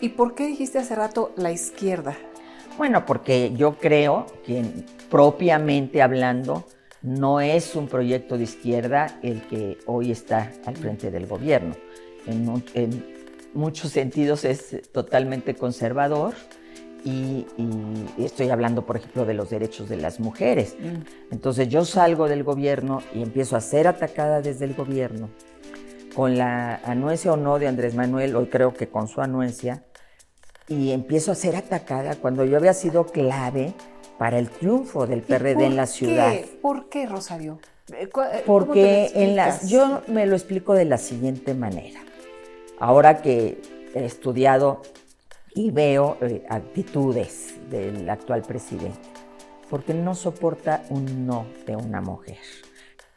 ¿Y por qué dijiste hace rato la izquierda? Bueno, porque yo creo que propiamente hablando no es un proyecto de izquierda el que hoy está al frente del gobierno. En, muchos sentidos es totalmente conservador y, estoy hablando, por ejemplo, de los derechos de las mujeres. Mm. Entonces yo salgo del gobierno y empiezo a ser atacada desde el gobierno con la anuencia o no de Andrés Manuel, hoy creo que con su anuencia, y empiezo a ser atacada cuando yo había sido clave para el triunfo del PRD en la ciudad. ¿Por qué, Rosario? Eh, eh, Porque en las, yo me lo explico de la siguiente manera. Ahora que he estudiado y veo eh, actitudes del actual presidente, porque no soporta un no de una mujer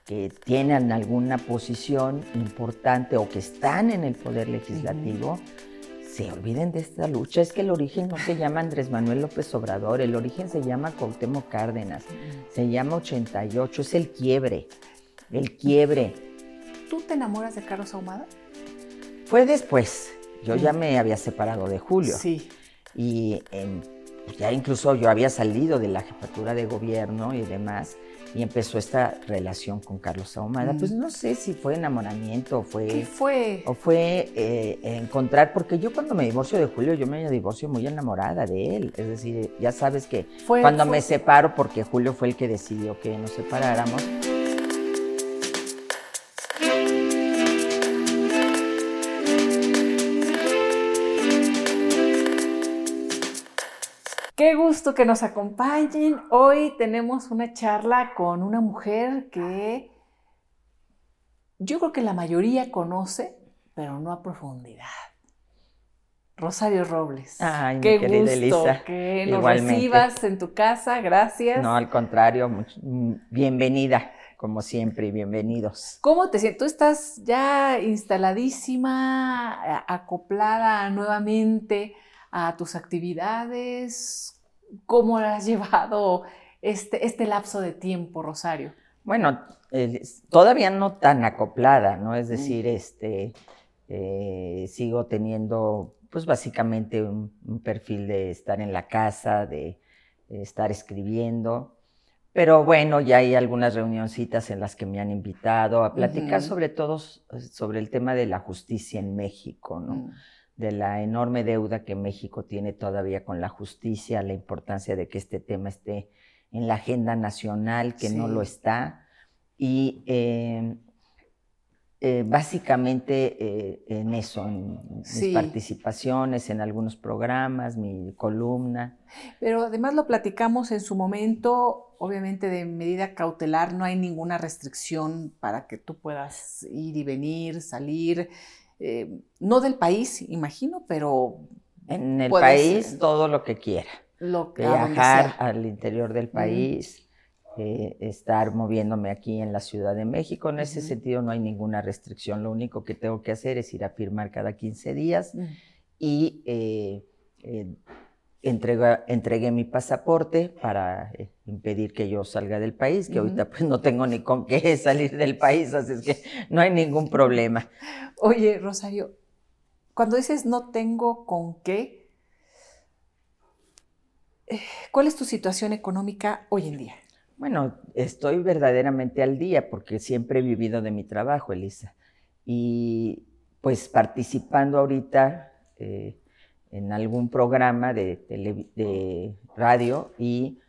que tienen alguna posición importante o que están en el poder legislativo se olviden de esta lucha. Es que el origen no se llama Andrés Manuel López Obrador, el origen se llama Cuauhtémoc Cárdenas, se llama 88, es el quiebre, el quiebre. ¿Tú te enamoras de Carlos Ahumada? Fue después. Yo ya me había separado de Julio. Sí. Y pues ya incluso yo había salido de la jefatura de gobierno y demás y empezó esta relación con Carlos Ahumada. Pues mm. no sé si fue enamoramiento o fue... ¿Qué fue? O fue eh, encontrar, porque yo cuando me divorcio de Julio, yo me divorcio muy enamorada de él. Es decir, ya sabes que cuando me separo, porque Julio fue el que decidió que nos separáramos. Qué gusto que nos acompañen. Hoy tenemos una charla con una mujer que yo creo que la mayoría conoce, pero no a profundidad. Rosario Robles. Ay, Qué gusto Elisa. que nos recibas en tu casa. Gracias. No, al contrario, mm, bienvenida, como siempre, y bienvenidos. ¿Cómo te sientes? Tú estás ya instaladísima, acoplada nuevamente a tus actividades? ¿Cómo has llevado este, este lapso de tiempo, Rosario? Bueno, todavía no tan acoplada, ¿no? Es decir, este, eh, sigo teniendo, pues básicamente un, perfil de estar en la casa, de, estar escribiendo. Pero bueno, ya hay algunas reunioncitas en las que me han invitado a platicar sobre todo sobre el tema de la justicia en México, ¿no? Mm de la enorme deuda que México tiene todavía con la justicia, la importancia de que este tema esté en la agenda nacional, que no lo está. Y eh, eh, básicamente eh, en eso, en mis participaciones, en algunos programas, mi columna. Pero además lo platicamos en su momento, obviamente de medida cautelar, no hay ninguna restricción para que tú puedas ir y venir, salir. Eh, no del país, imagino, pero... En el país todo lo que quiera. Lo que, Viajar al interior del país, eh, estar moviéndome aquí en la Ciudad de México. En ese sentido no hay ninguna restricción. Lo único que tengo que hacer es ir a firmar cada 15 días y eh, entregué mi pasaporte para impedir que yo salga del país, que ahorita pues no tengo ni con qué salir del país, así es que no hay ningún problema. Oye, Rosario, cuando dices no tengo con qué, eh, ¿cuál es tu situación económica hoy en día? Bueno, estoy verdaderamente al día porque siempre he vivido de mi trabajo, Elisa. Y pues participando ahorita eh, en algún programa de, de radio y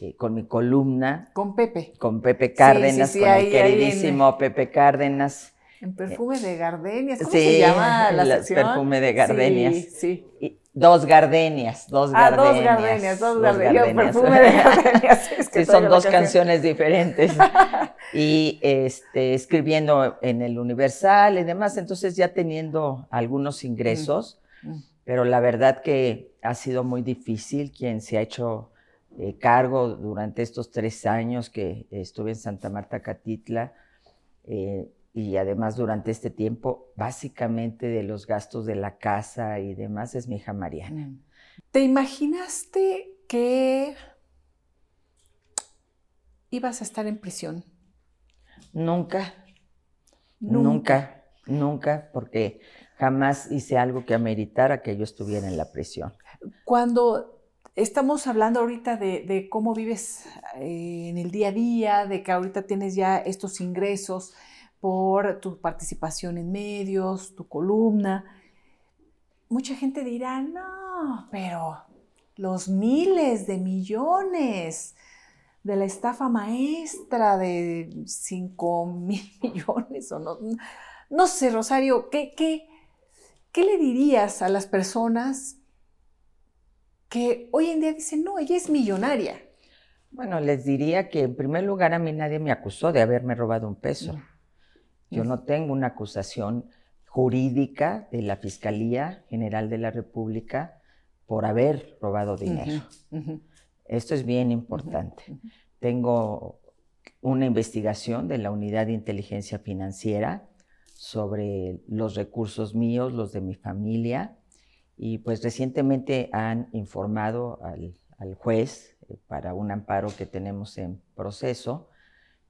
eh, con mi columna. Con Pepe. Con Pepe Cárdenas, con el queridísimo Pepe Cárdenas. En perfume de gardenias, ¿cómo se llama la sección? perfume de gardenias. Sí, sí. dos gardenias, dos ah, gardenias. dos gardenias, dos, gardenias. perfume de gardenias. sí, son dos canciones diferentes. y este, escribiendo en el Universal y demás, entonces ya teniendo algunos ingresos. Mm, mm pero la verdad que ha sido muy difícil quien se ha hecho eh, cargo durante estos tres años que estuve en Santa Marta Catitla eh, y además durante este tiempo, básicamente de los gastos de la casa y demás, es mi hija Mariana. ¿Te imaginaste que ibas a estar en prisión? Nunca, nunca, nunca, nunca porque jamás hice algo que ameritara que yo estuviera en la prisión. Cuando estamos hablando ahorita de, cómo vives eh, en el día a día, de que ahorita tienes ya estos ingresos por tu participación en medios, tu columna, mucha gente dirá, no, pero los miles de millones de la estafa maestra de 5 mil millones o no. No sé, Rosario, ¿qué, qué, ¿qué le dirías a las personas que hoy en día dicen, no, ella es millonaria? Bueno, les diría que en primer lugar a mí nadie me acusó de haberme robado un peso. Yo no tengo una acusación jurídica de la Fiscalía General de la República por haber robado dinero. Esto es bien importante. Tengo una investigación de la Unidad de Inteligencia Financiera sobre los recursos míos, los de mi familia, y pues recientemente han informado al, juez eh, para un amparo que tenemos en proceso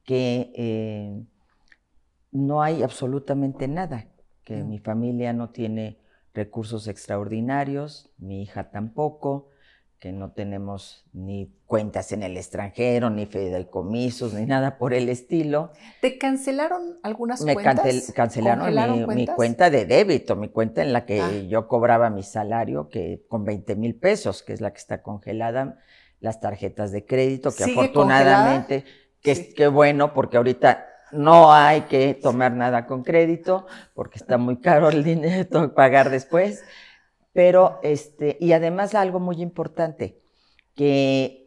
que eh, no hay absolutamente nada, que mi familia no tiene recursos extraordinarios, mi hija tampoco, que no tenemos ni cuentas en el extranjero, ni fideicomisos, ni nada por el estilo. ¿Te cancelaron algunas cuentas? Me cancelaron mi, cuenta de débito, mi cuenta en la que ah. yo cobraba mi salario, que con 20 mil pesos, que es la que está congelada, las tarjetas de crédito, que afortunadamente, que es que bueno, porque ahorita no hay que tomar nada con crédito, porque está muy caro el dinero pagar después. Pero, este, y además algo muy importante, que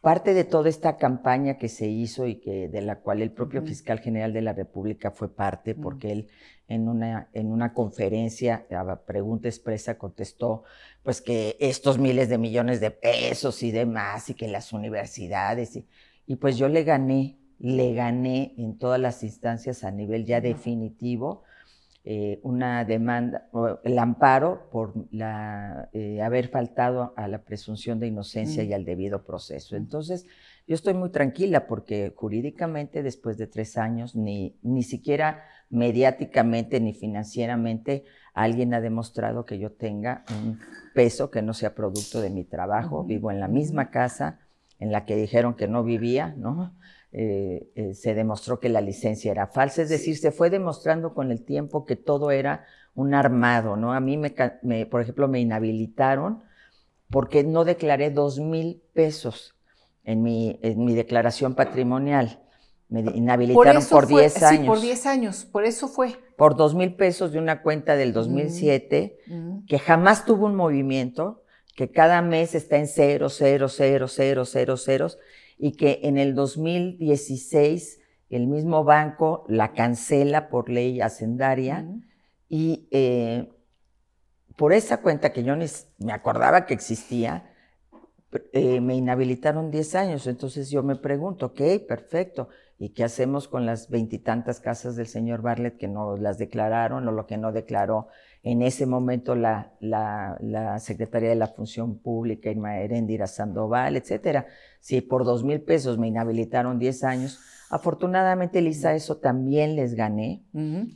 parte de toda esta campaña que se hizo y que de la cual el propio fiscal general de la República fue parte, porque él en una, en una conferencia a pregunta expresa contestó pues que estos miles de millones de pesos y demás, y que las universidades, y, y pues yo le gané, le gané en todas las instancias a nivel ya definitivo, eh, una demanda, el amparo por la, eh, haber faltado a la presunción de inocencia y al debido proceso. Entonces, yo estoy muy tranquila porque jurídicamente, después de tres años, ni, ni siquiera mediáticamente ni financieramente, alguien ha demostrado que yo tenga un peso que no sea producto de mi trabajo. Vivo en la misma casa en la que dijeron que no vivía, ¿no? Eh, eh, se demostró que la licencia era falsa, es decir, se fue demostrando con el tiempo que todo era un armado, ¿no? A mí, me, por ejemplo, me inhabilitaron porque no declaré dos mil pesos en mi, en mi declaración patrimonial. Me inhabilitaron por, 10 años. Sí, por 10 años, por eso fue. Por dos mil pesos de una cuenta del 2007, mm, mm. que jamás tuvo un movimiento, que cada mes está en cero, cero, cero, cero, cero, ceros, y que en el 2016 el mismo banco la cancela por ley hacendaria y eh, por esa cuenta que yo ni me acordaba que existía, eh, me inhabilitaron 10 años. Entonces yo me pregunto, ok, perfecto. ¿Y qué hacemos con las veintitantas casas del señor Bartlett que no las declararon o lo que no declaró en ese momento la, la, Secretaría de la Función Pública, Irma Erendira Sandoval, etcétera? Si por dos mil pesos me inhabilitaron 10 años, afortunadamente, Lisa, eso también les gané.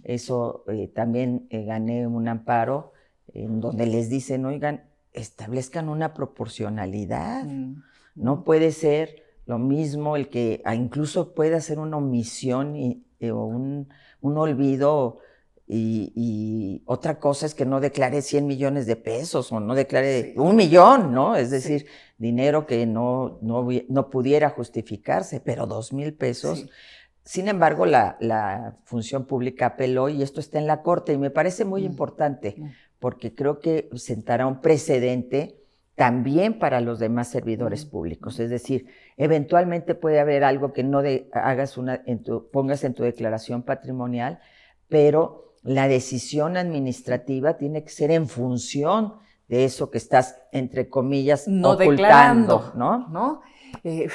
Eso eh, también eh, gané un amparo en donde les dicen, oigan, establezcan una proporcionalidad. Mm. No puede ser lo mismo el que ah, incluso puede hacer una omisión y, eh, o un, olvido. Y, otra cosa es que no declare 100 millones de pesos o no declare un millón, ¿no? Es decir, dinero que no, no, pudiera justificarse, pero dos mil pesos. Sin embargo, la, la, función pública apeló y esto está en la Corte y me parece muy mm. importante mm. porque creo que sentará un precedente también para los demás servidores públicos. Es decir, eventualmente puede haber algo que no hagas una, pongas en tu declaración patrimonial, pero la decisión administrativa tiene que ser en función de eso que estás, entre comillas, no ocultando, ¿no? ¿no? Eh,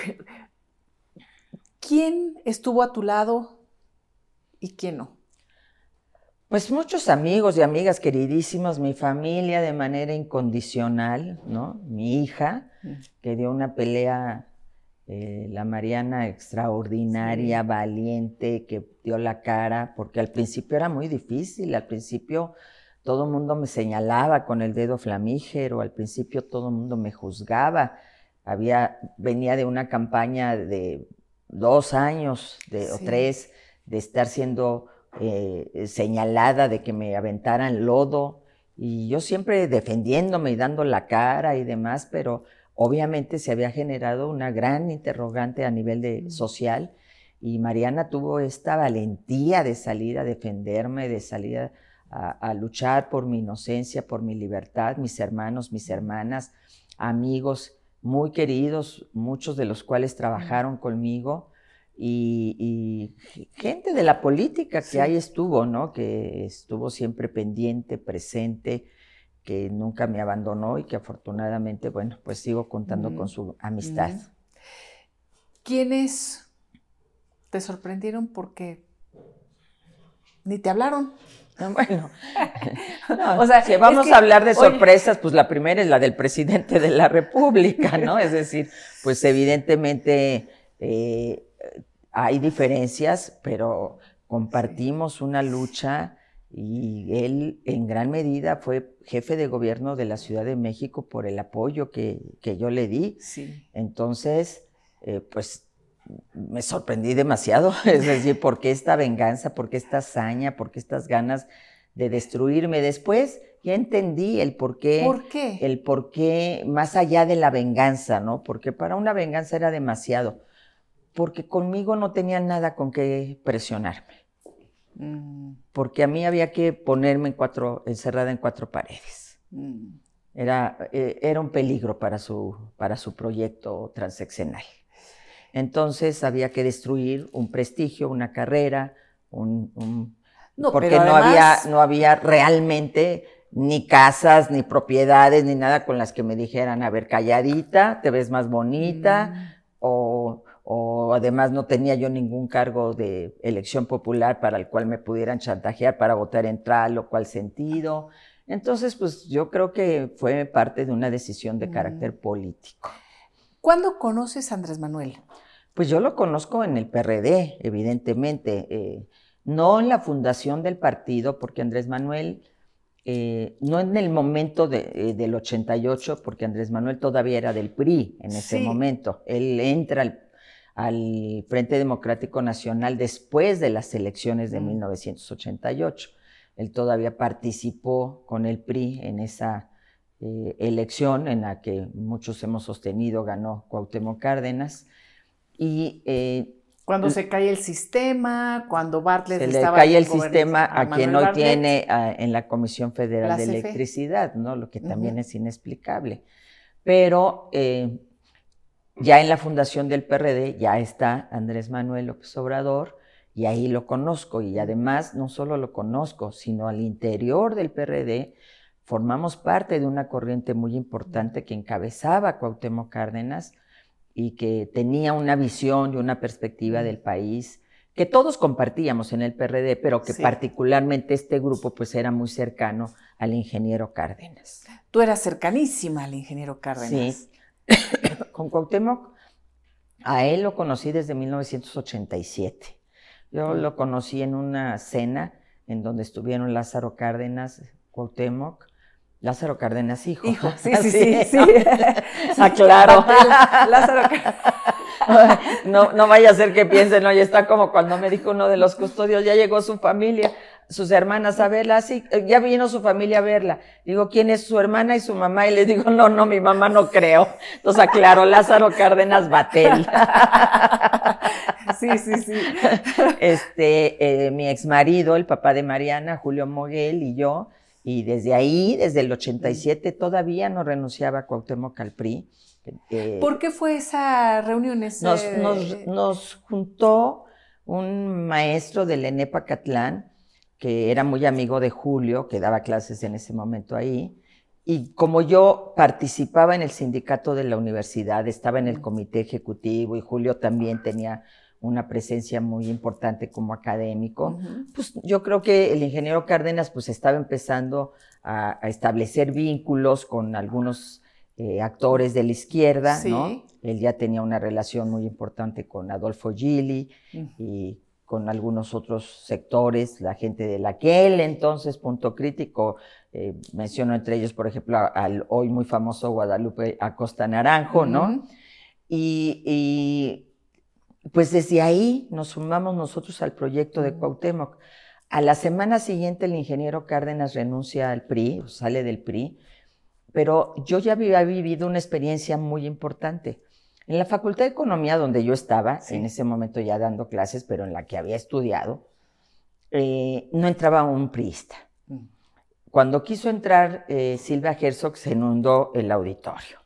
¿Quién estuvo a tu lado y quién no? Pues muchos amigos y amigas queridísimos, mi familia de manera incondicional, ¿no? Mi hija, mm. que dio una pelea, eh, la Mariana extraordinaria, valiente, que dio la cara, porque al principio era muy difícil, al principio todo el mundo me señalaba con el dedo flamígero, al principio todo el mundo me juzgaba. Había, venía de una campaña de dos años de, o tres de estar siendo eh, señalada, de que me aventaran lodo, y yo siempre defendiéndome y dando la cara y demás, pero obviamente se había generado una gran interrogante a nivel de, social y Mariana tuvo esta valentía de salir a defenderme, de salir a, a, luchar por mi inocencia, por mi libertad, mis hermanos, mis hermanas, amigos muy queridos, muchos de los cuales trabajaron conmigo y, gente de la política que ahí estuvo, ¿no? Que estuvo siempre pendiente, presente, que nunca me abandonó y que afortunadamente, bueno, pues sigo contando con su amistad. ¿Quiénes te sorprendieron porque ni te hablaron? Bueno, o sea, si vamos a hablar de sorpresas, pues la primera es la del presidente de la República, ¿no? Es decir, pues evidentemente eh, hay diferencias, pero compartimos una lucha y él en gran medida fue jefe de gobierno de la Ciudad de México por el apoyo que, yo le di. Sí. Entonces, eh, pues me sorprendí demasiado, es decir, ¿por qué esta venganza? ¿Por qué esta hazaña? ¿Por qué estas ganas de destruirme? Después ya entendí el por qué. ¿Por qué? El por qué, más allá de la venganza, ¿no? Porque para una venganza era demasiado porque conmigo no tenía nada con qué presionarme. Mm. Porque a mí había que ponerme en cuatro, encerrada en cuatro paredes. Mm. Era, eh, era un peligro para su, para su proyecto transeccional. Entonces había que destruir un prestigio, una carrera, un, no, porque no, había, no había realmente ni casas, ni propiedades, ni nada con las que me dijeran, a ver, calladita, te ves más bonita, mm. o o además no tenía yo ningún cargo de elección popular para el cual me pudieran chantajear para votar en tal o cual sentido. Entonces, pues yo creo que fue parte de una decisión de carácter político. ¿Cuándo conoces a Andrés Manuel? Pues yo lo conozco en el PRD, evidentemente, eh, no en la fundación del partido, porque Andrés Manuel, eh, no en el momento eh, del 88, porque Andrés Manuel todavía era del PRI en ese momento. Él entra al al Frente Democrático Nacional después de las elecciones de 1988. Mm. Él todavía participó con el PRI en esa eh, elección en la que muchos hemos sostenido ganó Cuauhtémoc Cárdenas. Y eh, cuando se cae el sistema, cuando Bartlett se le cae el sistema a, quien hoy tiene en la Comisión Federal de Electricidad, ¿no? Lo que también es inexplicable. Pero eh, ya en la fundación del PRD ya está Andrés Manuel López Obrador y ahí lo conozco y además no solo lo conozco, sino al interior del PRD formamos parte de una corriente muy importante que encabezaba Cuauhtémoc Cárdenas y que tenía una visión y una perspectiva del país que todos compartíamos en el PRD, pero que particularmente este grupo pues era muy cercano al ingeniero Cárdenas. Tú eras cercanísima al ingeniero Cárdenas. Sí, con Cuauhtémoc, a él lo conocí desde 1987. Yo lo conocí en una cena en donde estuvieron Lázaro Cárdenas, Cuauhtémoc, Lázaro Cárdenas, hijo. Hijo, sí, sí, sí, sí. Aclaro. Lázaro no, no vaya a ser que piensen, oye, está como cuando me dijo uno de los custodios, ya llegó su familia sus hermanas a verla, sí, eh, ya vino su familia a verla. Digo, ¿quién es su hermana y su mamá? Y le digo, no, no, mi mamá no creo. Entonces aclaró Lázaro Cárdenas Batel. Sí, sí, sí. Este, eh, mi ex marido, el papá de Mariana, Julio Moguel y yo, y desde ahí, desde el 87, todavía no renunciaba a Cuauhtémoc al PRI. Eh, ¿Por qué fue esa reunión? Nos, nos, nos juntó un maestro del ENEPA Catlán, que era muy amigo de Julio, que daba clases en ese momento ahí, y como yo participaba en el sindicato de la universidad, estaba en el comité ejecutivo y Julio también tenía una presencia muy importante como académico, pues yo creo que el ingeniero Cárdenas pues estaba empezando a, establecer vínculos con algunos eh, actores de la izquierda, ¿no? Él ya tenía una relación muy importante con Adolfo Gili y con algunos otros sectores, la gente de aquel entonces, punto crítico, eh, menciono entre ellos, por ejemplo, al hoy muy famoso Guadalupe Acosta Naranjo, ¿no? y, pues desde ahí nos sumamos nosotros al proyecto de Cuauhtémoc. A la semana siguiente el ingeniero Cárdenas renuncia al PRI, sale del PRI, pero yo ya había vivido una experiencia muy importante. En la Facultad de Economía, donde yo estaba, en ese momento ya dando clases, pero en la que había estudiado, eh, no entraba un priista. Mm. Cuando quiso entrar eh, Silvia Herzog, se inundó el auditorio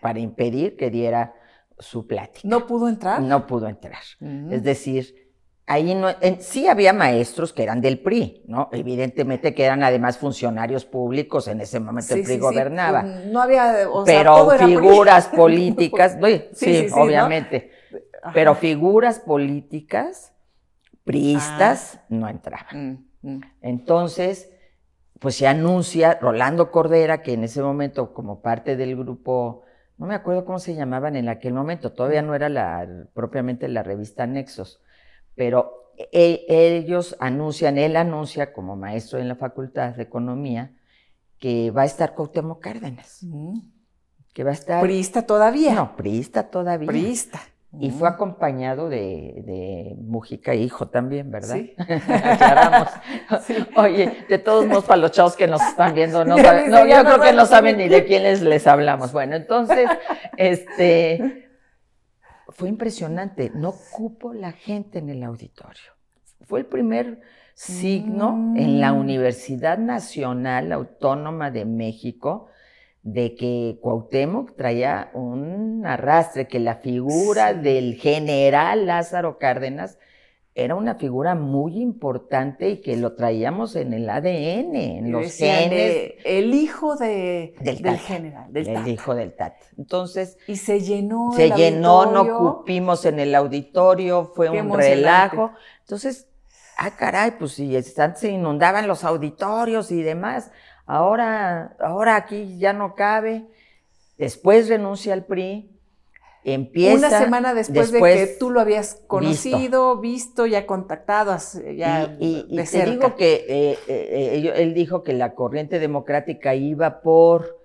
para impedir que diera su plática. ¿No pudo entrar? No pudo entrar. Mm. Es decir, ahí no, sí había maestros que eran del PRI, ¿no? Evidentemente que eran además funcionarios públicos, en ese momento el PRI gobernaba. No había, o sea, Pero figuras políticas, sí, obviamente. Pero figuras políticas, priistas, ah. no entraban. Mm, mm. Entonces, pues se anuncia Rolando Cordera, que en ese momento, como parte del grupo, no me acuerdo cómo se llamaban en aquel momento, todavía no era la, propiamente la revista Nexos, pero e, ellos anuncian, él anuncia como maestro en la Facultad de Economía que va a estar Cuauhtémoc Cárdenas. Mm. Que va a estar... ¿Priista todavía? No, priista todavía. Priista. Y fue mm. acompañado de, de, Mujica Hijo también, ¿verdad? Sí. Aclaramos. Oye, de todos modos, para los chavos que nos están viendo, no, saben, no yo creo que no saben ni de quiénes les hablamos. Bueno, entonces, este, fue impresionante. No cupo la gente en el auditorio. Fue el primer signo en la mm. Universidad Nacional Autónoma de México de que Cuauhtémoc traía un arrastre, que la figura del general Lázaro Cárdenas era una figura muy importante y que lo traíamos en el ADN, en los genes. el hijo de, del, general, del El hijo del TAT. Entonces. Y se llenó. Se llenó, no cupimos en el auditorio, fue un relajo. Entonces, ah, caray, pues si se inundaban los auditorios y demás. Ahora, ahora aquí ya no cabe. Después renuncia al PRI Empieza. Una semana después, de que tú lo habías conocido, visto, ya contactado, ya y, y, te digo que eh, eh, él dijo que la corriente democrática iba por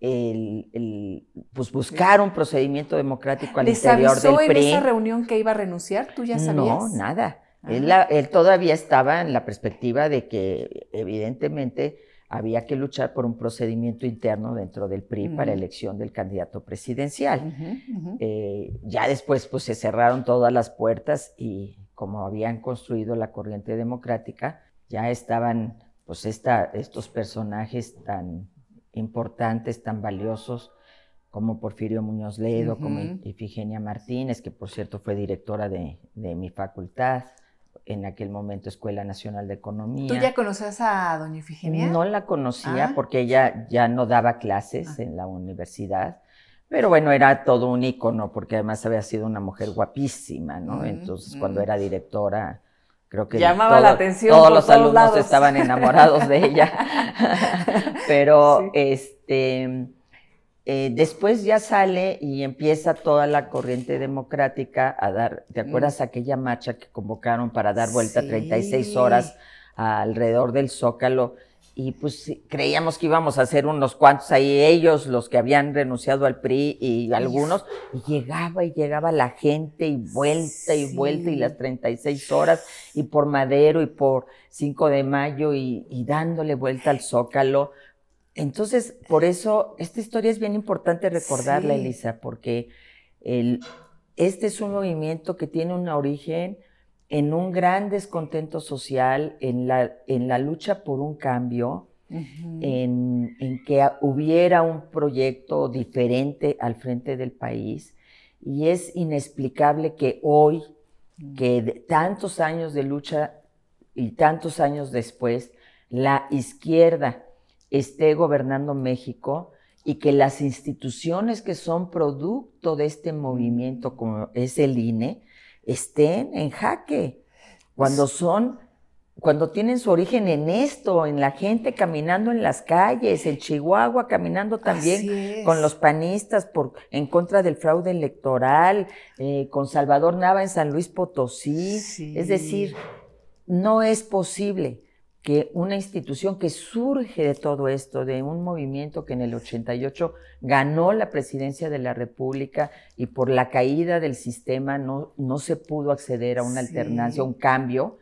el, pues buscar un procedimiento democrático al interior del PRI. en esa reunión que iba a renunciar? ¿Tú ya sabías? No, nada. Él, él, todavía estaba en la perspectiva de que evidentemente había que luchar por un procedimiento interno dentro del PRI para elección del candidato presidencial. Eh, ya después pues se cerraron todas las puertas y como habían construido la corriente democrática, ya estaban pues estos personajes tan importantes, tan valiosos como Porfirio Muñoz Ledo, como Ifigenia Martínez, que por cierto fue directora de mi facultad, en aquel momento Escuela Nacional de Economía. ¿Tú ya conoces a doña Ifigenia? No la conocía ah. porque ella ya no daba clases ah. en la universidad, pero bueno, era todo un ícono porque además había sido una mujer guapísima, ¿no? Mm, Entonces, cuando era directora, creo que llamaba la atención. Todos los alumnos estaban enamorados de ella. pero este eh, después ya sale y empieza toda la corriente democrática a dar, ¿te acuerdas aquella marcha que convocaron para dar vuelta 36 horas alrededor del Zócalo? Y pues creíamos que íbamos a hacer unos cuantos ahí, ellos, los que habían renunciado al PRI y algunos, y llegaba y llegaba la gente y vuelta y vuelta y las 36 horas y por Madero y por 5 de mayo y, y dándole vuelta al Zócalo entonces, por eso, esta historia es bien importante recordarla, Elisa, porque este es un movimiento que tiene un origen en un gran descontento social, en la, en la lucha por un cambio, en, que hubiera un proyecto diferente al frente del país. Y es inexplicable que hoy, mm. que tantos años de lucha y tantos años después, la izquierda esté gobernando México y que las instituciones que son producto de este movimiento, como es el INE, estén en jaque, cuando son cuando tienen su origen en esto, en la gente caminando en las calles, en Chihuahua caminando también con los panistas por, en contra del fraude electoral, eh, con Salvador Nava en San Luis Potosí. Es decir, no es posible que una institución que surge de todo esto, de un movimiento que en el 88 ganó la presidencia de la República y por la caída del sistema no, no se pudo acceder a una alternancia, un cambio,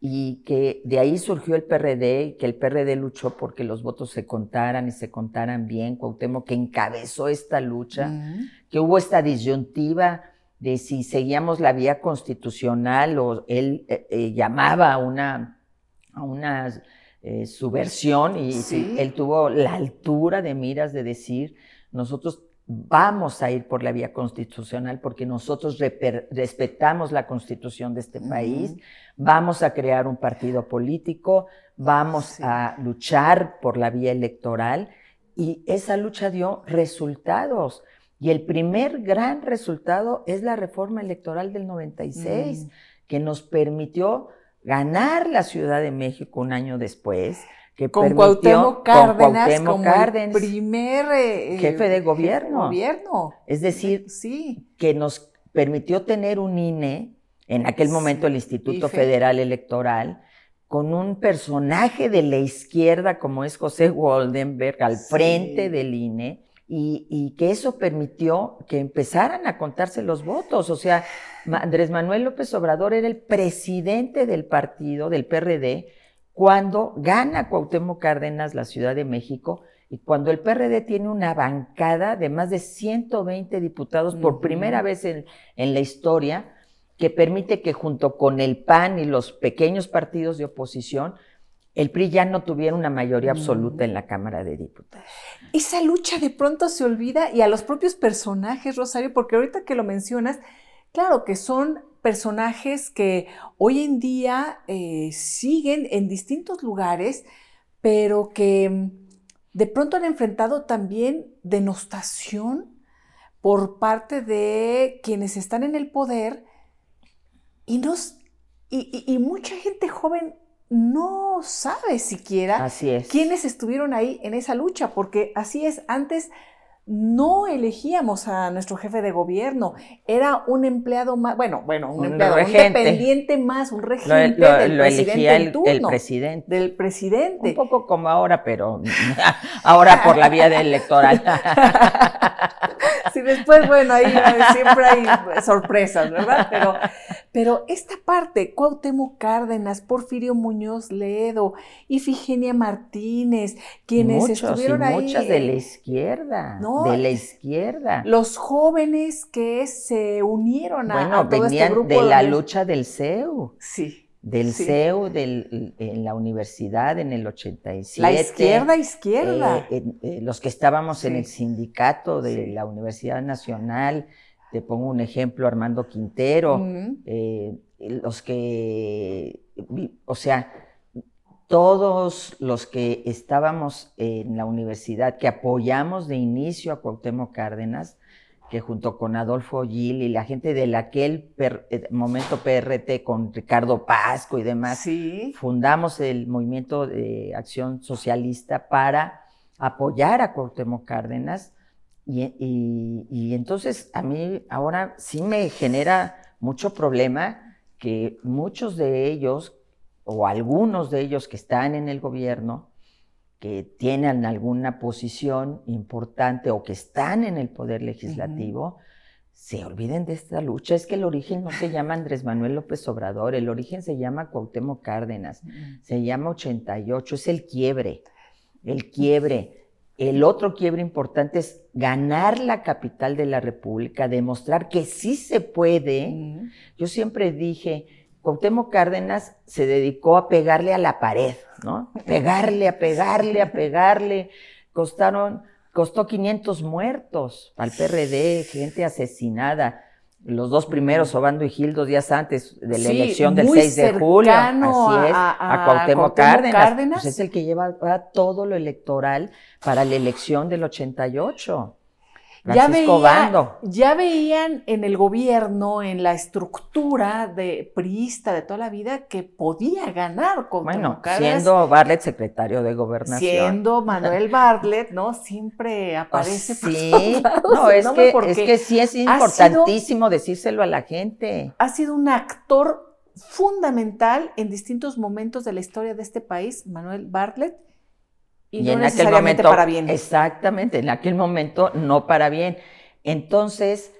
y que de ahí surgió el PRD y que el PRD luchó porque los votos se contaran y se contaran bien. Cuauhtémoc que encabezó esta lucha, que hubo esta disyuntiva de si seguíamos la vía constitucional o él eh, eh, llamaba a una, a una eh, subversión y él tuvo la altura de miras de decir, nosotros vamos a ir por la vía constitucional porque nosotros respetamos la constitución de este país, vamos a crear un partido político, vamos a luchar por la vía electoral y esa lucha dio resultados. Y el primer gran resultado es la reforma electoral del 96, mm. que nos permitió ganar la Ciudad de México un año después, con Cuauhtémoc Cárdenas como el primer eh, jefe de gobierno. gobierno. Es decir, sí. que nos permitió tener un INE, en aquel momento el Instituto Federal Electoral, con un personaje de la izquierda como es José Waldenberg al frente del INE, y, y, que eso permitió que empezaran a contarse los votos. O sea, Andrés Manuel López Obrador era el presidente del partido, del PRD, cuando gana Cuauhtémoc Cárdenas la Ciudad de México y cuando el PRD tiene una bancada de más de 120 diputados por primera vez en, la historia, que permite que junto con el PAN y los pequeños partidos de oposición, el PRI ya no tuviera una mayoría absoluta en la Cámara de Diputados. Esa lucha de pronto se olvida y a los propios personajes, Rosario, porque ahorita que lo mencionas, claro que son personajes que hoy en día eh, siguen en distintos lugares, pero que mm, de pronto han enfrentado también denostación por parte de quienes están en el poder y, nos, y, mucha gente joven no sabe siquiera quiénes estuvieron ahí en esa lucha, porque así es, antes no elegíamos a nuestro jefe de gobierno, era un empleado más, bueno, bueno, un, empleado, un dependiente más, un regente del presidente el, el, presidente. Del presidente. Un poco como ahora, pero ahora por la vía electoral. sí, después, bueno, ahí siempre hay sorpresas, ¿verdad? Pero, pero esta parte, Cuauhtémoc Cárdenas, Porfirio Muñoz Ledo, Ifigenia Martínez, quienes estuvieron ahí. Muchas de la izquierda. ¿no? De la izquierda. Los jóvenes que se unieron a, todo este grupo de la lucha del CEU. Sí del CEU en la universidad en el 87. La izquierda, izquierda. Eh, eh, los que estábamos en el sindicato de la Universidad Nacional, te pongo un ejemplo, Armando Quintero, eh, los que, o sea, todos los que estábamos en la universidad, que apoyamos de inicio a Cuauhtémoc Cárdenas, que junto con Adolfo Gil y la gente de aquel eh, momento PRT con Ricardo Pasco y demás, fundamos el movimiento de acción socialista para apoyar a Cuauhtémoc Cárdenas. Y, entonces a mí ahora sí me genera mucho problema que muchos de ellos, o algunos de ellos que están en el gobierno, que tienen alguna posición importante o que están en el poder legislativo, se olviden de esta lucha. Es que el origen no se llama Andrés Manuel López Obrador, el origen se llama Cuauhtémoc Cárdenas, se llama 88, es el quiebre, el quiebre. El otro quiebre importante es ganar la capital de la República, demostrar que sí se puede. Yo siempre dije, Cuauhtémoc Cárdenas se dedicó a pegarle a la pared, ¿no? Pegarle, a pegarle, a pegarle. Costaron, costó 500 muertos al PRD, gente asesinada. Los dos primeros, Obando y Gil, dos días antes de la elección del 6 de julio. Así es, a, Cuauhtémoc, Cárdenas. Pues es el que lleva todo lo electoral para la elección del 88. Ya, veía, ya veían en el gobierno, en la estructura de priista de toda la vida, que podía ganar con Bueno, siendo Bartlett secretario de gobernación. Siendo Manuel Bartlett, ¿no? Siempre aparece. sí, no, es, que, es que sí es importantísimo decírselo a la gente. Ha sido un actor fundamental en distintos momentos de la historia de este país, Manuel Bartlett y, no en aquel momento, para bien. Exactamente, en aquel momento no para bien. Entonces,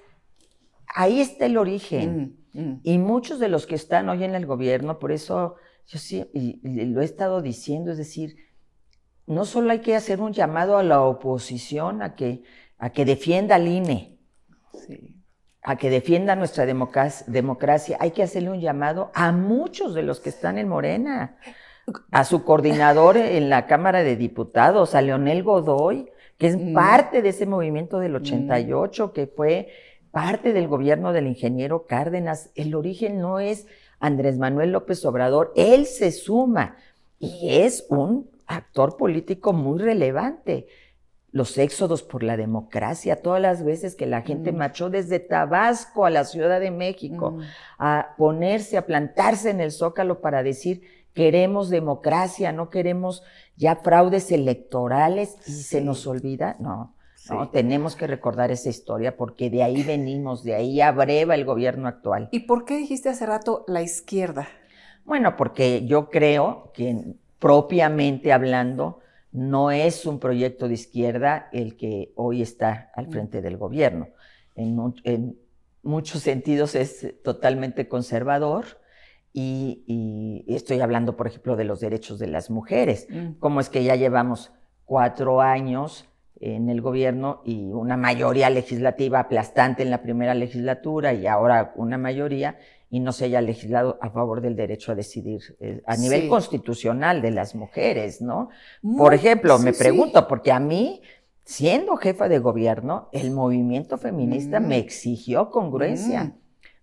ahí está el origen. Mm, mm. Y muchos de los que están hoy en el gobierno, por eso yo sí, y, lo he estado diciendo, es decir, no solo hay que hacer un llamado a la oposición a que, a que defienda al INE, a que defienda nuestra democracia, hay que hacerle un llamado a muchos de los que están en Morena a su coordinador en la Cámara de Diputados, a Leonel Godoy, que es mm. parte de ese movimiento del 88, mm. que fue parte del gobierno del ingeniero Cárdenas. El origen no es Andrés Manuel López Obrador, él se suma y es un actor político muy relevante. Los éxodos por la democracia, todas las veces que la gente mm. marchó desde Tabasco a la Ciudad de México a ponerse, a plantarse en el zócalo para decir, queremos democracia, no queremos ya fraudes electorales y se nos olvida, no. No, tenemos que recordar esa historia porque de ahí venimos, de ahí abreva el gobierno actual. ¿Y por qué dijiste hace rato la izquierda? Bueno, porque yo creo que propiamente hablando, no es un proyecto de izquierda el que hoy está al mm. frente del gobierno. En, en muchos sentidos es totalmente conservador, y, estoy hablando, por ejemplo, de los derechos de las mujeres. Mm. Como es que ya llevamos cuatro años en el gobierno y una mayoría legislativa aplastante en la primera legislatura y ahora una mayoría y no se haya legislado a favor del derecho a decidir eh, a nivel constitucional de las mujeres, ¿no? Por ejemplo, me pregunto, porque a mí, siendo jefa de gobierno, el movimiento feminista me mm. exigió congruencia. Mm.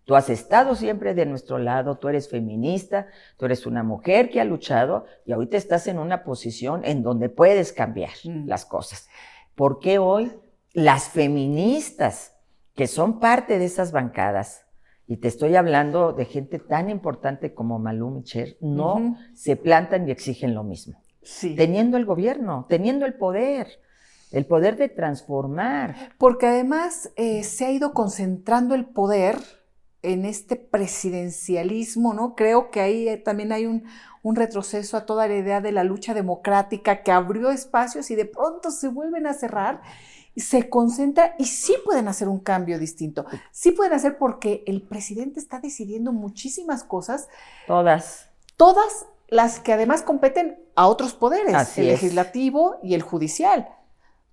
Tú has estado siempre de nuestro lado, tú eres feminista, tú eres una mujer que ha luchado y ahorita estás en una posición en donde puedes cambiar mm. las cosas. ¿Por qué hoy las feministas, que son parte de esas bancadas, y te estoy hablando de gente tan importante como Malú Micher, no se plantan y exigen lo mismo? Sí. Teniendo el gobierno, teniendo el poder el poder de transformar. Porque además eh, se ha ido concentrando el poder en este presidencialismo, ¿no? Creo que ahí eh, también hay un, retroceso a toda la idea de la lucha democrática que abrió espacios y de pronto se vuelven a cerrar y se concentra y sí pueden hacer un cambio distinto. Sí pueden hacer porque el presidente está decidiendo muchísimas cosas. Todas. Todas las que además competen a otros poderes, el legislativo y el judicial.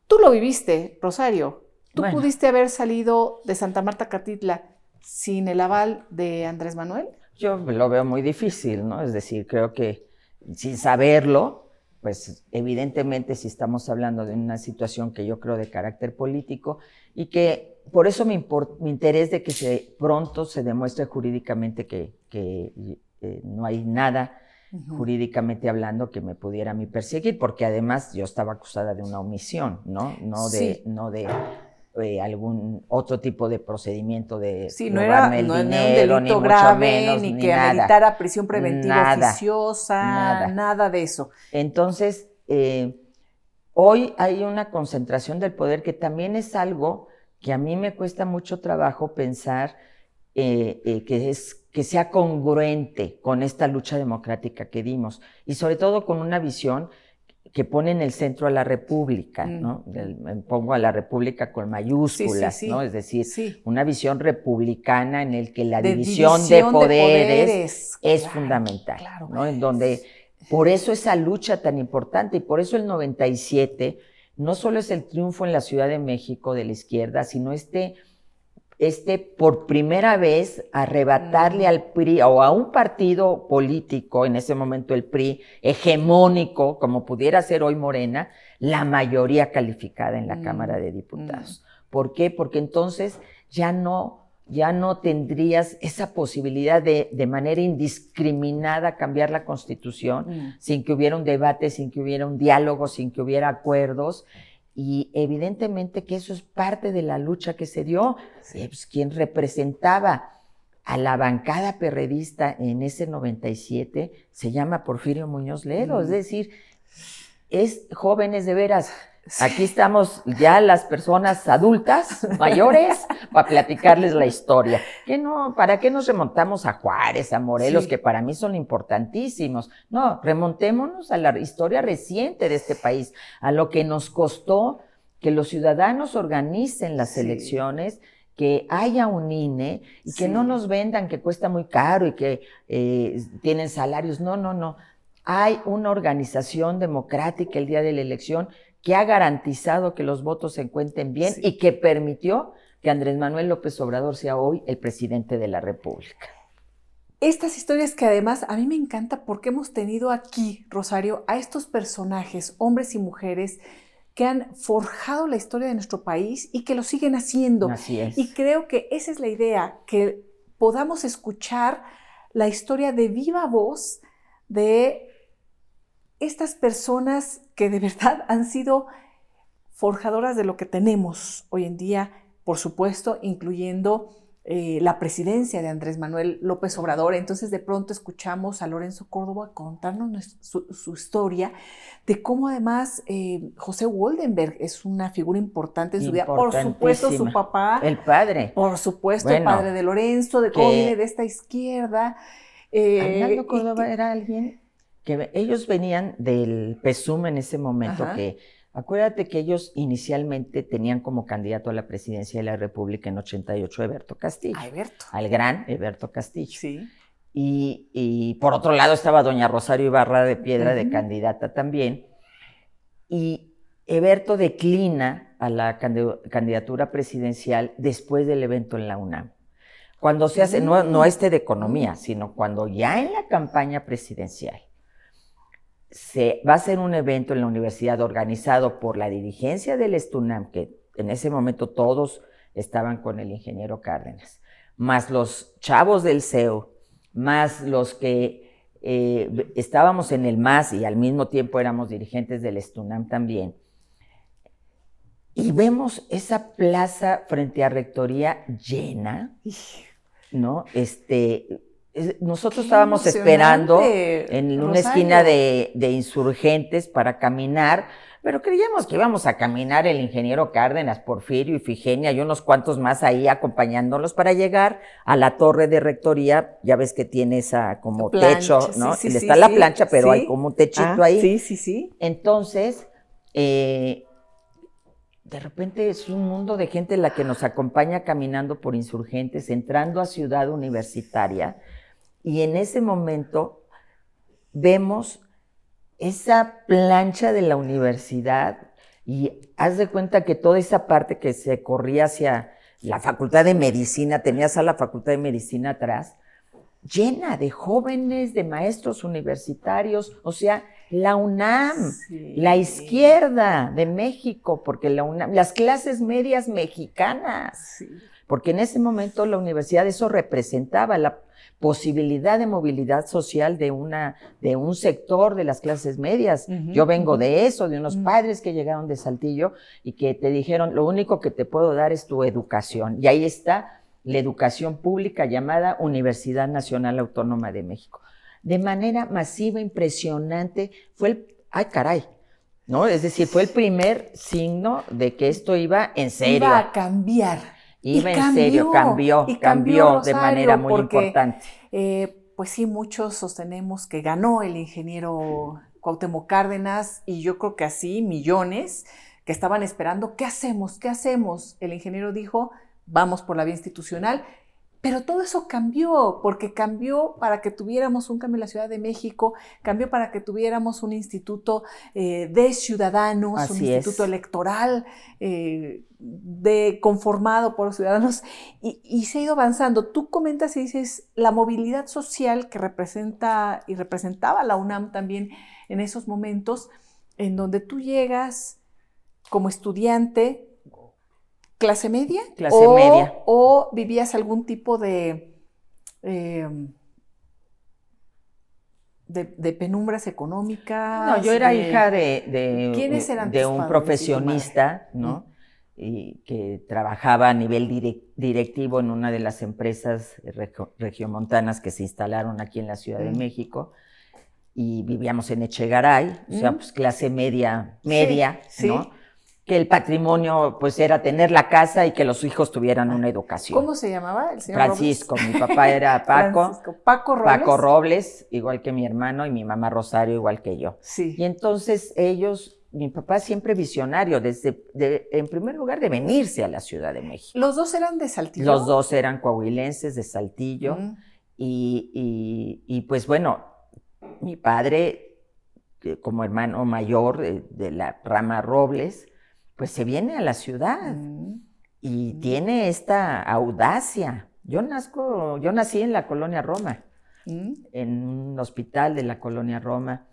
Tú lo viviste, Rosario. Tú pudiste haber salido de Santa Marta Catitla sin el aval de Andrés Manuel? Yo lo veo muy difícil, ¿no? Es decir, creo que sin saberlo, pues evidentemente si estamos hablando de una situación que yo creo de carácter político y que por eso mi, interés de que se, pronto se demuestre jurídicamente que, eh, no hay nada jurídicamente hablando que me pudiera a mí perseguir, porque además yo estaba acusada de una omisión, ¿no? No de, no de eh, algún otro tipo de procedimiento de sí, no era, el no, dinero, un delito ni grave, ni, que ameritara prisión preventiva oficiosa, nada. de eso. Entonces, eh, hoy hay una concentración del poder que también es algo que a mí me cuesta mucho trabajo pensar eh, que es que sea congruente con esta lucha democrática que dimos y sobre todo con una visión que pone en el centro a la República, mm. ¿no? pongo a la República con mayúsculas, ¿no? Es decir, una visión republicana en el que la división, de, poderes es fundamental, ¿no? En donde, por eso esa lucha tan importante y por eso el 97 no solo es el triunfo en la Ciudad de México de la izquierda, sino este este por primera vez arrebatarle al PRI o a un partido político, en ese momento el PRI, hegemónico, como pudiera ser hoy Morena, la mayoría calificada en la mm, Cámara de Diputados. Mm. ¿Por qué? Porque entonces ya no, ya no tendrías esa posibilidad de, de manera indiscriminada cambiar la constitución mm. sin que hubiera un debate, sin que hubiera un diálogo, sin que hubiera acuerdos Y evidentemente que eso es parte de la lucha que se dio. Eh, pues, quien representaba a la bancada perredista en ese 97 se llama Porfirio Muñoz Ledo, es decir, es jóvenes de veras. Aquí estamos ya las personas adultas, mayores, para platicarles la historia. ¿Qué no, ¿Para qué nos remontamos a Juárez, a Morelos, que para mí son importantísimos? No, remontémonos a la historia reciente de este país, a lo que nos costó que los ciudadanos organicen las elecciones, que haya un INE y que no nos vendan que cuesta muy caro y que eh, tienen salarios. No, no, no. Hay una organización democrática el día de la elección que ha garantizado que los votos se encuentren bien y que permitió que Andrés Manuel López Obrador sea hoy el presidente de la República. Estas historias que además a mí me encanta porque hemos tenido aquí, Rosario, a estos personajes, hombres y mujeres, que han forjado la historia de nuestro país y que lo siguen haciendo. Así es. Y creo que esa es la idea, que podamos escuchar la historia de viva voz de estas personas que de verdad han sido forjadoras de lo que tenemos hoy en día, por supuesto, incluyendo eh, la presidencia de Andrés Manuel López Obrador. Entonces de pronto escuchamos a Lorenzo Córdoba contarnos su, historia de cómo además eh, José Waldenberg es una figura importante en su vida. Por supuesto su papá. El padre. Por supuesto el padre de Lorenzo, de cómo viene de esta izquierda. Eh, Córdoba era alguien que ellos venían del PESUM en ese momento, que acuérdate que ellos inicialmente tenían como candidato a la presidencia de la República en 88 a Eberto Castillo. A Eberto. Al gran Eberto Castillo. Sí. Y, por otro lado estaba doña Rosario Ibarra de Piedra de candidata también. Y Eberto declina a la candidatura presidencial después del evento en la UNAM. Cuando se hace, no, no este de economía, sino cuando ya en la campaña presidencial se va a ser un evento en la universidad organizado por la dirigencia del Estunam, que en ese momento todos estaban con el ingeniero Cárdenas, más los chavos del CEU, más los que eh, estábamos en el MAS y al mismo tiempo éramos dirigentes del Estunam también. Y vemos esa plaza frente a Rectoría llena, ¿no? Este, nosotros estábamos esperando en una esquina de, insurgentes para caminar, pero creíamos que íbamos a caminar el ingeniero Cárdenas, Porfirio y Figenia y unos cuantos más ahí acompañándolos para llegar a la torre de rectoría. Ya ves que tiene esa como techo, ¿no? y está la plancha, pero hay como un techito ah, ahí. Sí, sí, sí. Entonces, eh, de repente es un mundo de gente la que nos acompaña caminando por insurgentes, entrando a Ciudad Universitaria y en ese momento vemos esa plancha de la universidad y haz de cuenta que toda esa parte que se corría hacia la facultad de medicina, tenías a la facultad de medicina atrás, llena de jóvenes, de maestros universitarios, o sea, la UNAM, la izquierda de México, porque la UNAM, las clases medias mexicanas, porque en ese momento la universidad eso representaba la, posibilidad de movilidad social de, una, de un sector de las clases medias. Yo vengo de eso, de unos padres que llegaron de Saltillo y que te dijeron, lo único que te puedo dar es tu educación. Y ahí está la educación pública llamada Universidad Nacional Autónoma de México. De manera masiva, impresionante, fue el, ay caray, ¿no? Es decir, fue el primer signo de que esto iba en serio. Iba a cambiar. Iba en serio, cambió, cambió, de manera muy importante. Eh, pues sí, muchos sostenemos que ganó el ingeniero Cuauhtémoc Cárdenas y yo creo que así millones que estaban esperando, ¿qué hacemos? ¿Qué hacemos? El ingeniero dijo, vamos por la vía institucional pero todo eso cambió, porque cambió para que tuviéramos un cambio en la Ciudad de México, cambió para que tuviéramos un instituto eh, de ciudadanos, un instituto electoral eh, de, conformado por ciudadanos, y, se ha ido avanzando. Tú comentas y dices la movilidad social que representa y representaba la UNAM también en esos momentos, en donde tú llegas como estudiante, clase media. Clase o, media. O vivías algún tipo de, em, de, penumbras económicas. No, yo era hija de, de, ¿Quiénes eran de un profesionista, ¿no? Y que trabajaba a nivel directivo en una de las empresas regiomontanas que se instalaron aquí en la Ciudad de México y vivíamos en Echegaray, o sea, pues clase media, media, ¿no? Que el patrimonio, pues, era tener la casa y que los hijos tuvieran una educación. ¿Cómo se llamaba el señor Francisco, mi papá era Paco. Francisco. Paco Robles. Paco Robles, igual que mi hermano, y mi mamá Rosario, igual que yo. Sí. Y entonces ellos, mi papá siempre visionario, desde, en primer lugar, de venirse a la Ciudad de México. ¿Los dos eran de Saltillo? Los dos eran coahuilenses de Saltillo. y, y, y pues bueno, mi padre, como hermano mayor de, la rama Robles, pues se viene a la ciudad mm. y mm. tiene esta audacia. Yo nazco, yo nací en la colonia Roma, mm. en un hospital de la colonia Roma.